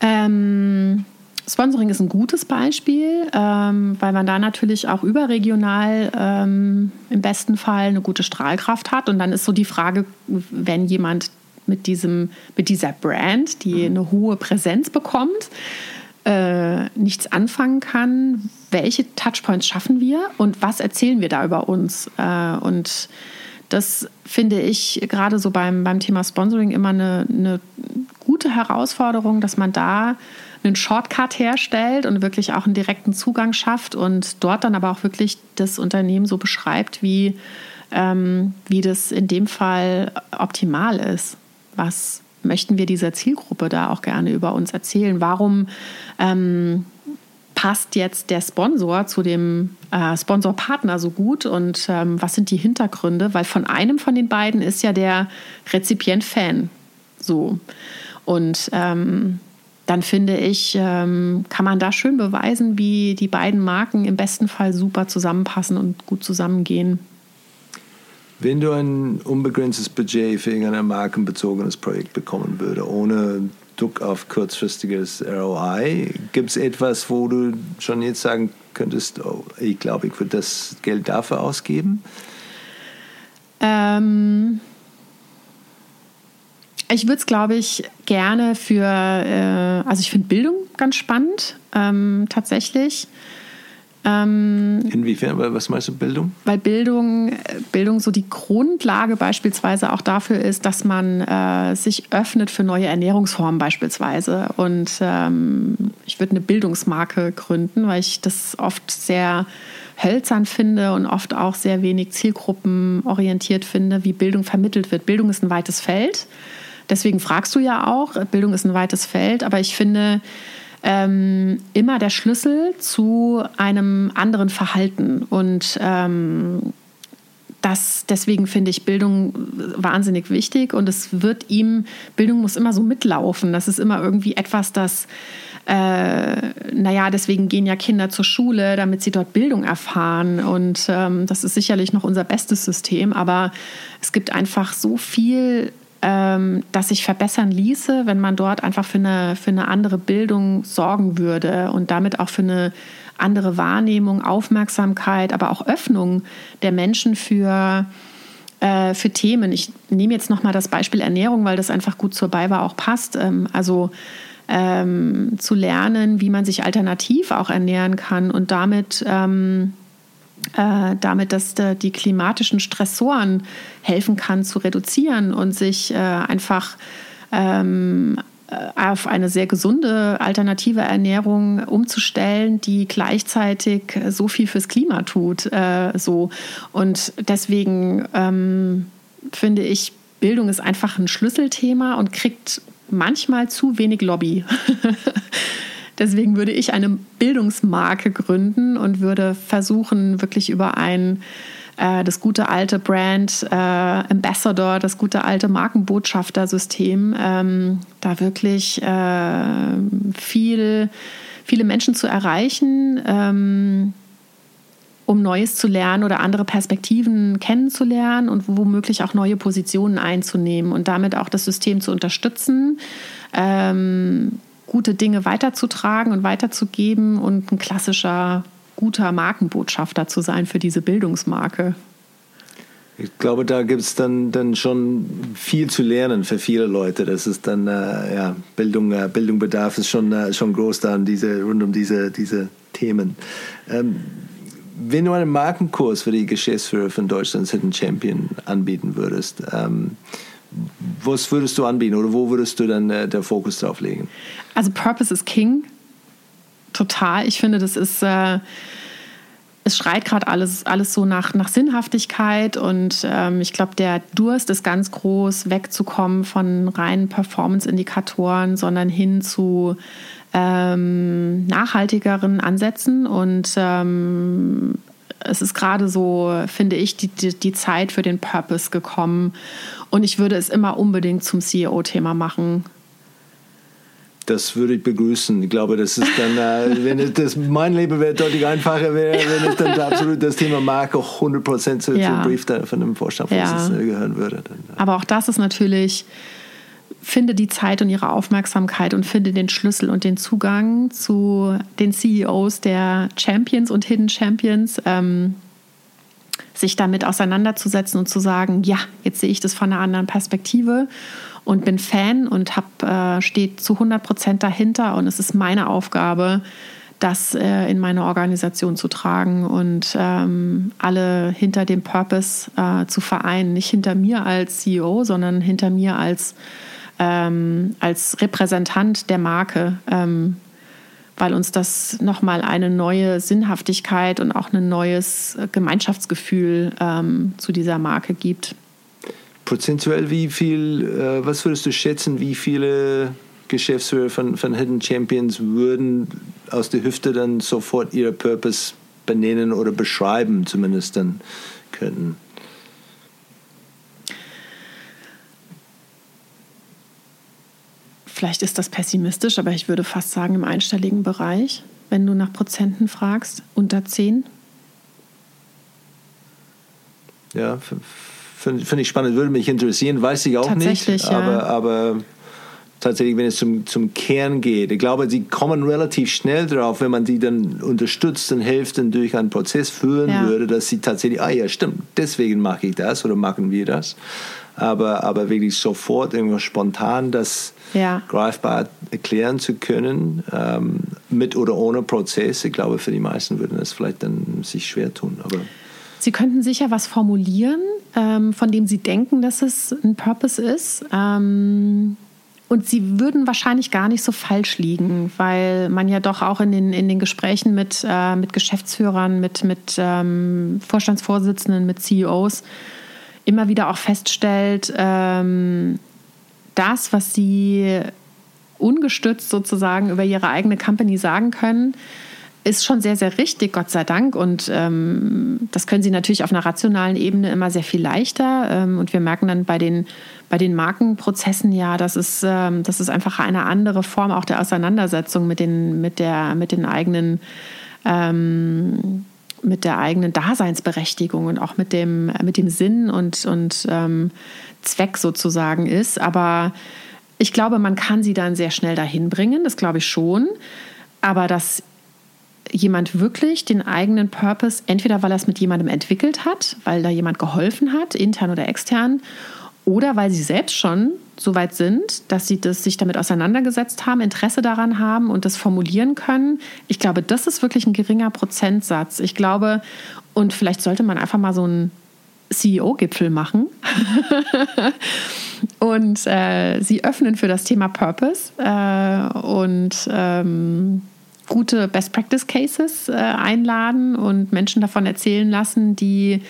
Ähm, Sponsoring ist ein gutes Beispiel, ähm, weil man da natürlich auch überregional ähm, im besten Fall eine gute Strahlkraft hat. Und dann ist so die Frage, wenn jemand mit, diesem, mit dieser Brand, die mhm. eine hohe Präsenz bekommt, äh, nichts anfangen kann, welche Touchpoints schaffen wir und was erzählen wir da über uns? Äh, und das finde ich gerade so beim, beim Thema Sponsoring immer eine, eine gute Herausforderung, dass man da einen Shortcut herstellt und wirklich auch einen direkten Zugang schafft und dort dann aber auch wirklich das Unternehmen so beschreibt, wie, ähm, wie das in dem Fall optimal ist. Was möchten wir dieser Zielgruppe da auch gerne über uns erzählen? Warum ähm, passt jetzt der Sponsor zu dem äh, Sponsorpartner so gut und ähm, was sind die Hintergründe? Weil von einem von den beiden ist ja der Rezipient Fan. So. Und ähm, dann finde ich, ähm, kann man da schön beweisen, wie die beiden Marken im besten Fall super zusammenpassen und gut zusammengehen. Wenn du ein unbegrenztes Budget für irgendein markenbezogenes Projekt bekommen würdest, ohne Druck auf kurzfristiges ROI, gibt es etwas, wo du schon jetzt sagen könntest, oh, ich glaube, ich würde das Geld dafür ausgeben? Ähm, ich würde es, glaube ich, gerne für, äh, also ich finde Bildung ganz spannend, ähm, tatsächlich. Ähm, Inwiefern? Was meinst du Bildung? Weil Bildung, Bildung so die Grundlage beispielsweise auch dafür ist, dass man äh, sich öffnet für neue Ernährungsformen beispielsweise. Und ähm, ich würde eine Bildungsmarke gründen, weil ich das oft sehr hölzern finde und oft auch sehr wenig zielgruppenorientiert finde, wie Bildung vermittelt wird. Bildung ist ein weites Feld. Deswegen fragst du ja auch, Bildung ist ein weites Feld, aber ich finde, ähm, immer der Schlüssel zu einem anderen Verhalten. Und ähm, das, deswegen finde ich Bildung wahnsinnig wichtig und es wird ihm, Bildung muss immer so mitlaufen. Das ist immer irgendwie etwas, das, äh, naja, deswegen gehen ja Kinder zur Schule, damit sie dort Bildung erfahren und ähm, das ist sicherlich noch unser bestes System, aber es gibt einfach so viel ähm, das sich verbessern ließe, wenn man dort einfach für eine, für eine andere Bildung sorgen würde und damit auch für eine andere Wahrnehmung, Aufmerksamkeit, aber auch Öffnung der Menschen für, äh, für Themen. Ich nehme jetzt nochmal das Beispiel Ernährung, weil das einfach gut zur BayWa auch passt. Ähm, also ähm, zu lernen, wie man sich alternativ auch ernähren kann und damit ähm, äh, damit, dass die klimatischen Stressoren helfen kann zu reduzieren und sich äh, einfach ähm, äh, auf eine sehr gesunde alternative Ernährung umzustellen, die gleichzeitig so viel fürs Klima tut. Äh, so. Und deswegen ähm, finde ich, Bildung ist einfach ein Schlüsselthema und kriegt manchmal zu wenig Lobby. Deswegen würde ich eine Bildungsmarke gründen und würde versuchen, wirklich über ein äh, das gute alte Brand äh, Ambassador, das gute alte Markenbotschafter-System, ähm, da wirklich äh, viel, viele Menschen zu erreichen. Ähm, um Neues zu lernen oder andere Perspektiven kennenzulernen und womöglich auch neue Positionen einzunehmen und damit auch das System zu unterstützen, ähm, gute Dinge weiterzutragen und weiterzugeben und ein klassischer guter Markenbotschafter zu sein für diese Bildungsmarke. Ich glaube, da gibt es dann, dann schon viel zu lernen für viele Leute. Das ist dann, äh, ja, Bildung, äh, Bildung ist schon, äh, schon groß da diese, rund um diese, diese Themen. Ähm, wenn du einen Markenkurs für die Geschäftsführer von Deutschlands Hidden Champion anbieten würdest, ähm, was würdest du anbieten oder wo würdest du dann äh, der Fokus drauf legen? Also Purpose is King. Total. Ich finde, das ist, äh, es schreit gerade alles, alles so nach, nach Sinnhaftigkeit und ähm, ich glaube, der Durst ist ganz groß, wegzukommen von reinen Performance-Indikatoren, sondern hin zu ähm, nachhaltigeren Ansätzen und ähm, es ist gerade so, finde ich, die, die, die, Zeit für den Purpose gekommen. Und ich würde es immer unbedingt zum CEO-Thema machen. Das würde ich begrüßen. Ich glaube, das ist dann, äh, wenn das, mein Leben wäre deutlich einfacher wäre, wenn es dann absolut das Thema Marke auch 100% zu, ja. zum Brief von einem Vorstandsvorsitzenden ja. gehören würde. Dann, ja. Aber auch das ist natürlich finde die Zeit und ihre Aufmerksamkeit und finde den Schlüssel und den Zugang zu den CEOs der Champions und Hidden Champions, ähm, sich damit auseinanderzusetzen und zu sagen, ja, jetzt sehe ich das von einer anderen Perspektive und bin Fan und hab, äh, steht zu 100 Prozent dahinter und es ist meine Aufgabe, das äh, in meine Organisation zu tragen und ähm, alle hinter dem Purpose äh, zu vereinen. Nicht hinter mir als CEO, sondern hinter mir als ähm, als Repräsentant der Marke, ähm, weil uns das nochmal eine neue Sinnhaftigkeit und auch ein neues Gemeinschaftsgefühl ähm, zu dieser Marke gibt. Prozentuell, wie viel, äh, was würdest du schätzen, wie viele Geschäftsführer von, von Hidden Champions würden aus der Hüfte dann sofort ihre Purpose benennen oder beschreiben, zumindest dann könnten? Vielleicht ist das pessimistisch, aber ich würde fast sagen im einstelligen Bereich, wenn du nach Prozenten fragst, unter 10. Ja, Finde find ich spannend, würde mich interessieren, weiß ich auch nicht. Ja. Aber, aber tatsächlich, wenn es zum, zum Kern geht. Ich glaube, sie kommen relativ schnell drauf, wenn man sie dann unterstützt und hilft und durch einen Prozess führen ja. würde, dass sie tatsächlich, ah ja, stimmt, deswegen mache ich das oder machen wir das. Aber, aber wirklich sofort irgendwas spontan das ja. greifbar erklären zu können, ähm, mit oder ohne Prozess, ich glaube, für die meisten würden das vielleicht dann sich schwer tun. Aber Sie könnten sicher was formulieren, ähm, von dem Sie denken, dass es ein Purpose ist. Ähm und sie würden wahrscheinlich gar nicht so falsch liegen, weil man ja doch auch in den, in den Gesprächen mit, äh, mit Geschäftsführern, mit, mit ähm, Vorstandsvorsitzenden, mit CEOs immer wieder auch feststellt, ähm, das, was sie ungestützt sozusagen über ihre eigene Company sagen können, ist schon sehr, sehr richtig, Gott sei Dank. Und ähm, das können sie natürlich auf einer rationalen Ebene immer sehr viel leichter. Ähm, und wir merken dann bei den, bei den Markenprozessen ja, das ist, ähm, das ist einfach eine andere Form auch der Auseinandersetzung mit den, mit der, mit den eigenen ähm, mit der eigenen Daseinsberechtigung und auch mit dem, mit dem Sinn und, und ähm, Zweck sozusagen ist. Aber ich glaube, man kann sie dann sehr schnell dahin bringen, das glaube ich schon. Aber dass jemand wirklich den eigenen Purpose, entweder weil er es mit jemandem entwickelt hat, weil da jemand geholfen hat, intern oder extern, oder weil sie selbst schon so weit sind, dass sie das, sich damit auseinandergesetzt haben, Interesse daran haben und das formulieren können. Ich glaube, das ist wirklich ein geringer Prozentsatz. Ich glaube, und vielleicht sollte man einfach mal so einen CEO-Gipfel machen und äh, sie öffnen für das Thema Purpose äh, und ähm, gute Best Practice Cases äh, einladen und Menschen davon erzählen lassen, die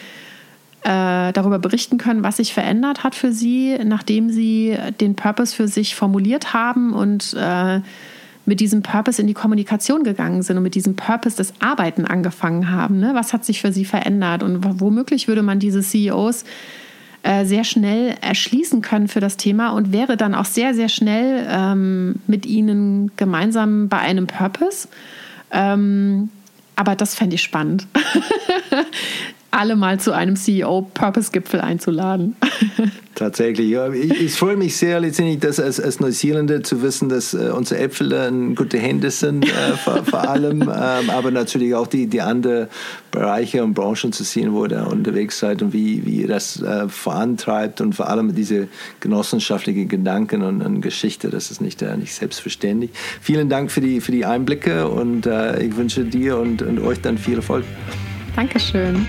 äh, darüber berichten können, was sich verändert hat für sie, nachdem sie den Purpose für sich formuliert haben und äh, mit diesem Purpose in die Kommunikation gegangen sind und mit diesem Purpose das Arbeiten angefangen haben. Ne? Was hat sich für sie verändert? Und womöglich würde man diese CEOs äh, sehr schnell erschließen können für das Thema und wäre dann auch sehr, sehr schnell ähm, mit ihnen gemeinsam bei einem Purpose. Ähm, aber das fände ich spannend. alle mal zu einem CEO-Purpose-Gipfel einzuladen. Tatsächlich, ja. Ich, ich, freue mich sehr letztendlich, dass als, als Neuseeländer zu wissen, dass äh, unsere Äpfel in gute Hände sind, äh, vor, vor, allem, ähm, aber natürlich auch die, die anderen Bereiche und Branchen zu sehen, wo ihr unterwegs seid und wie, wie ihr das äh, vorantreibt und vor allem diese genossenschaftlichen Gedanken und, und Geschichte, das ist nicht, äh, nicht selbstverständlich. Vielen Dank für die, für die Einblicke und äh, ich wünsche dir und, und euch dann viel Erfolg. Dankeschön.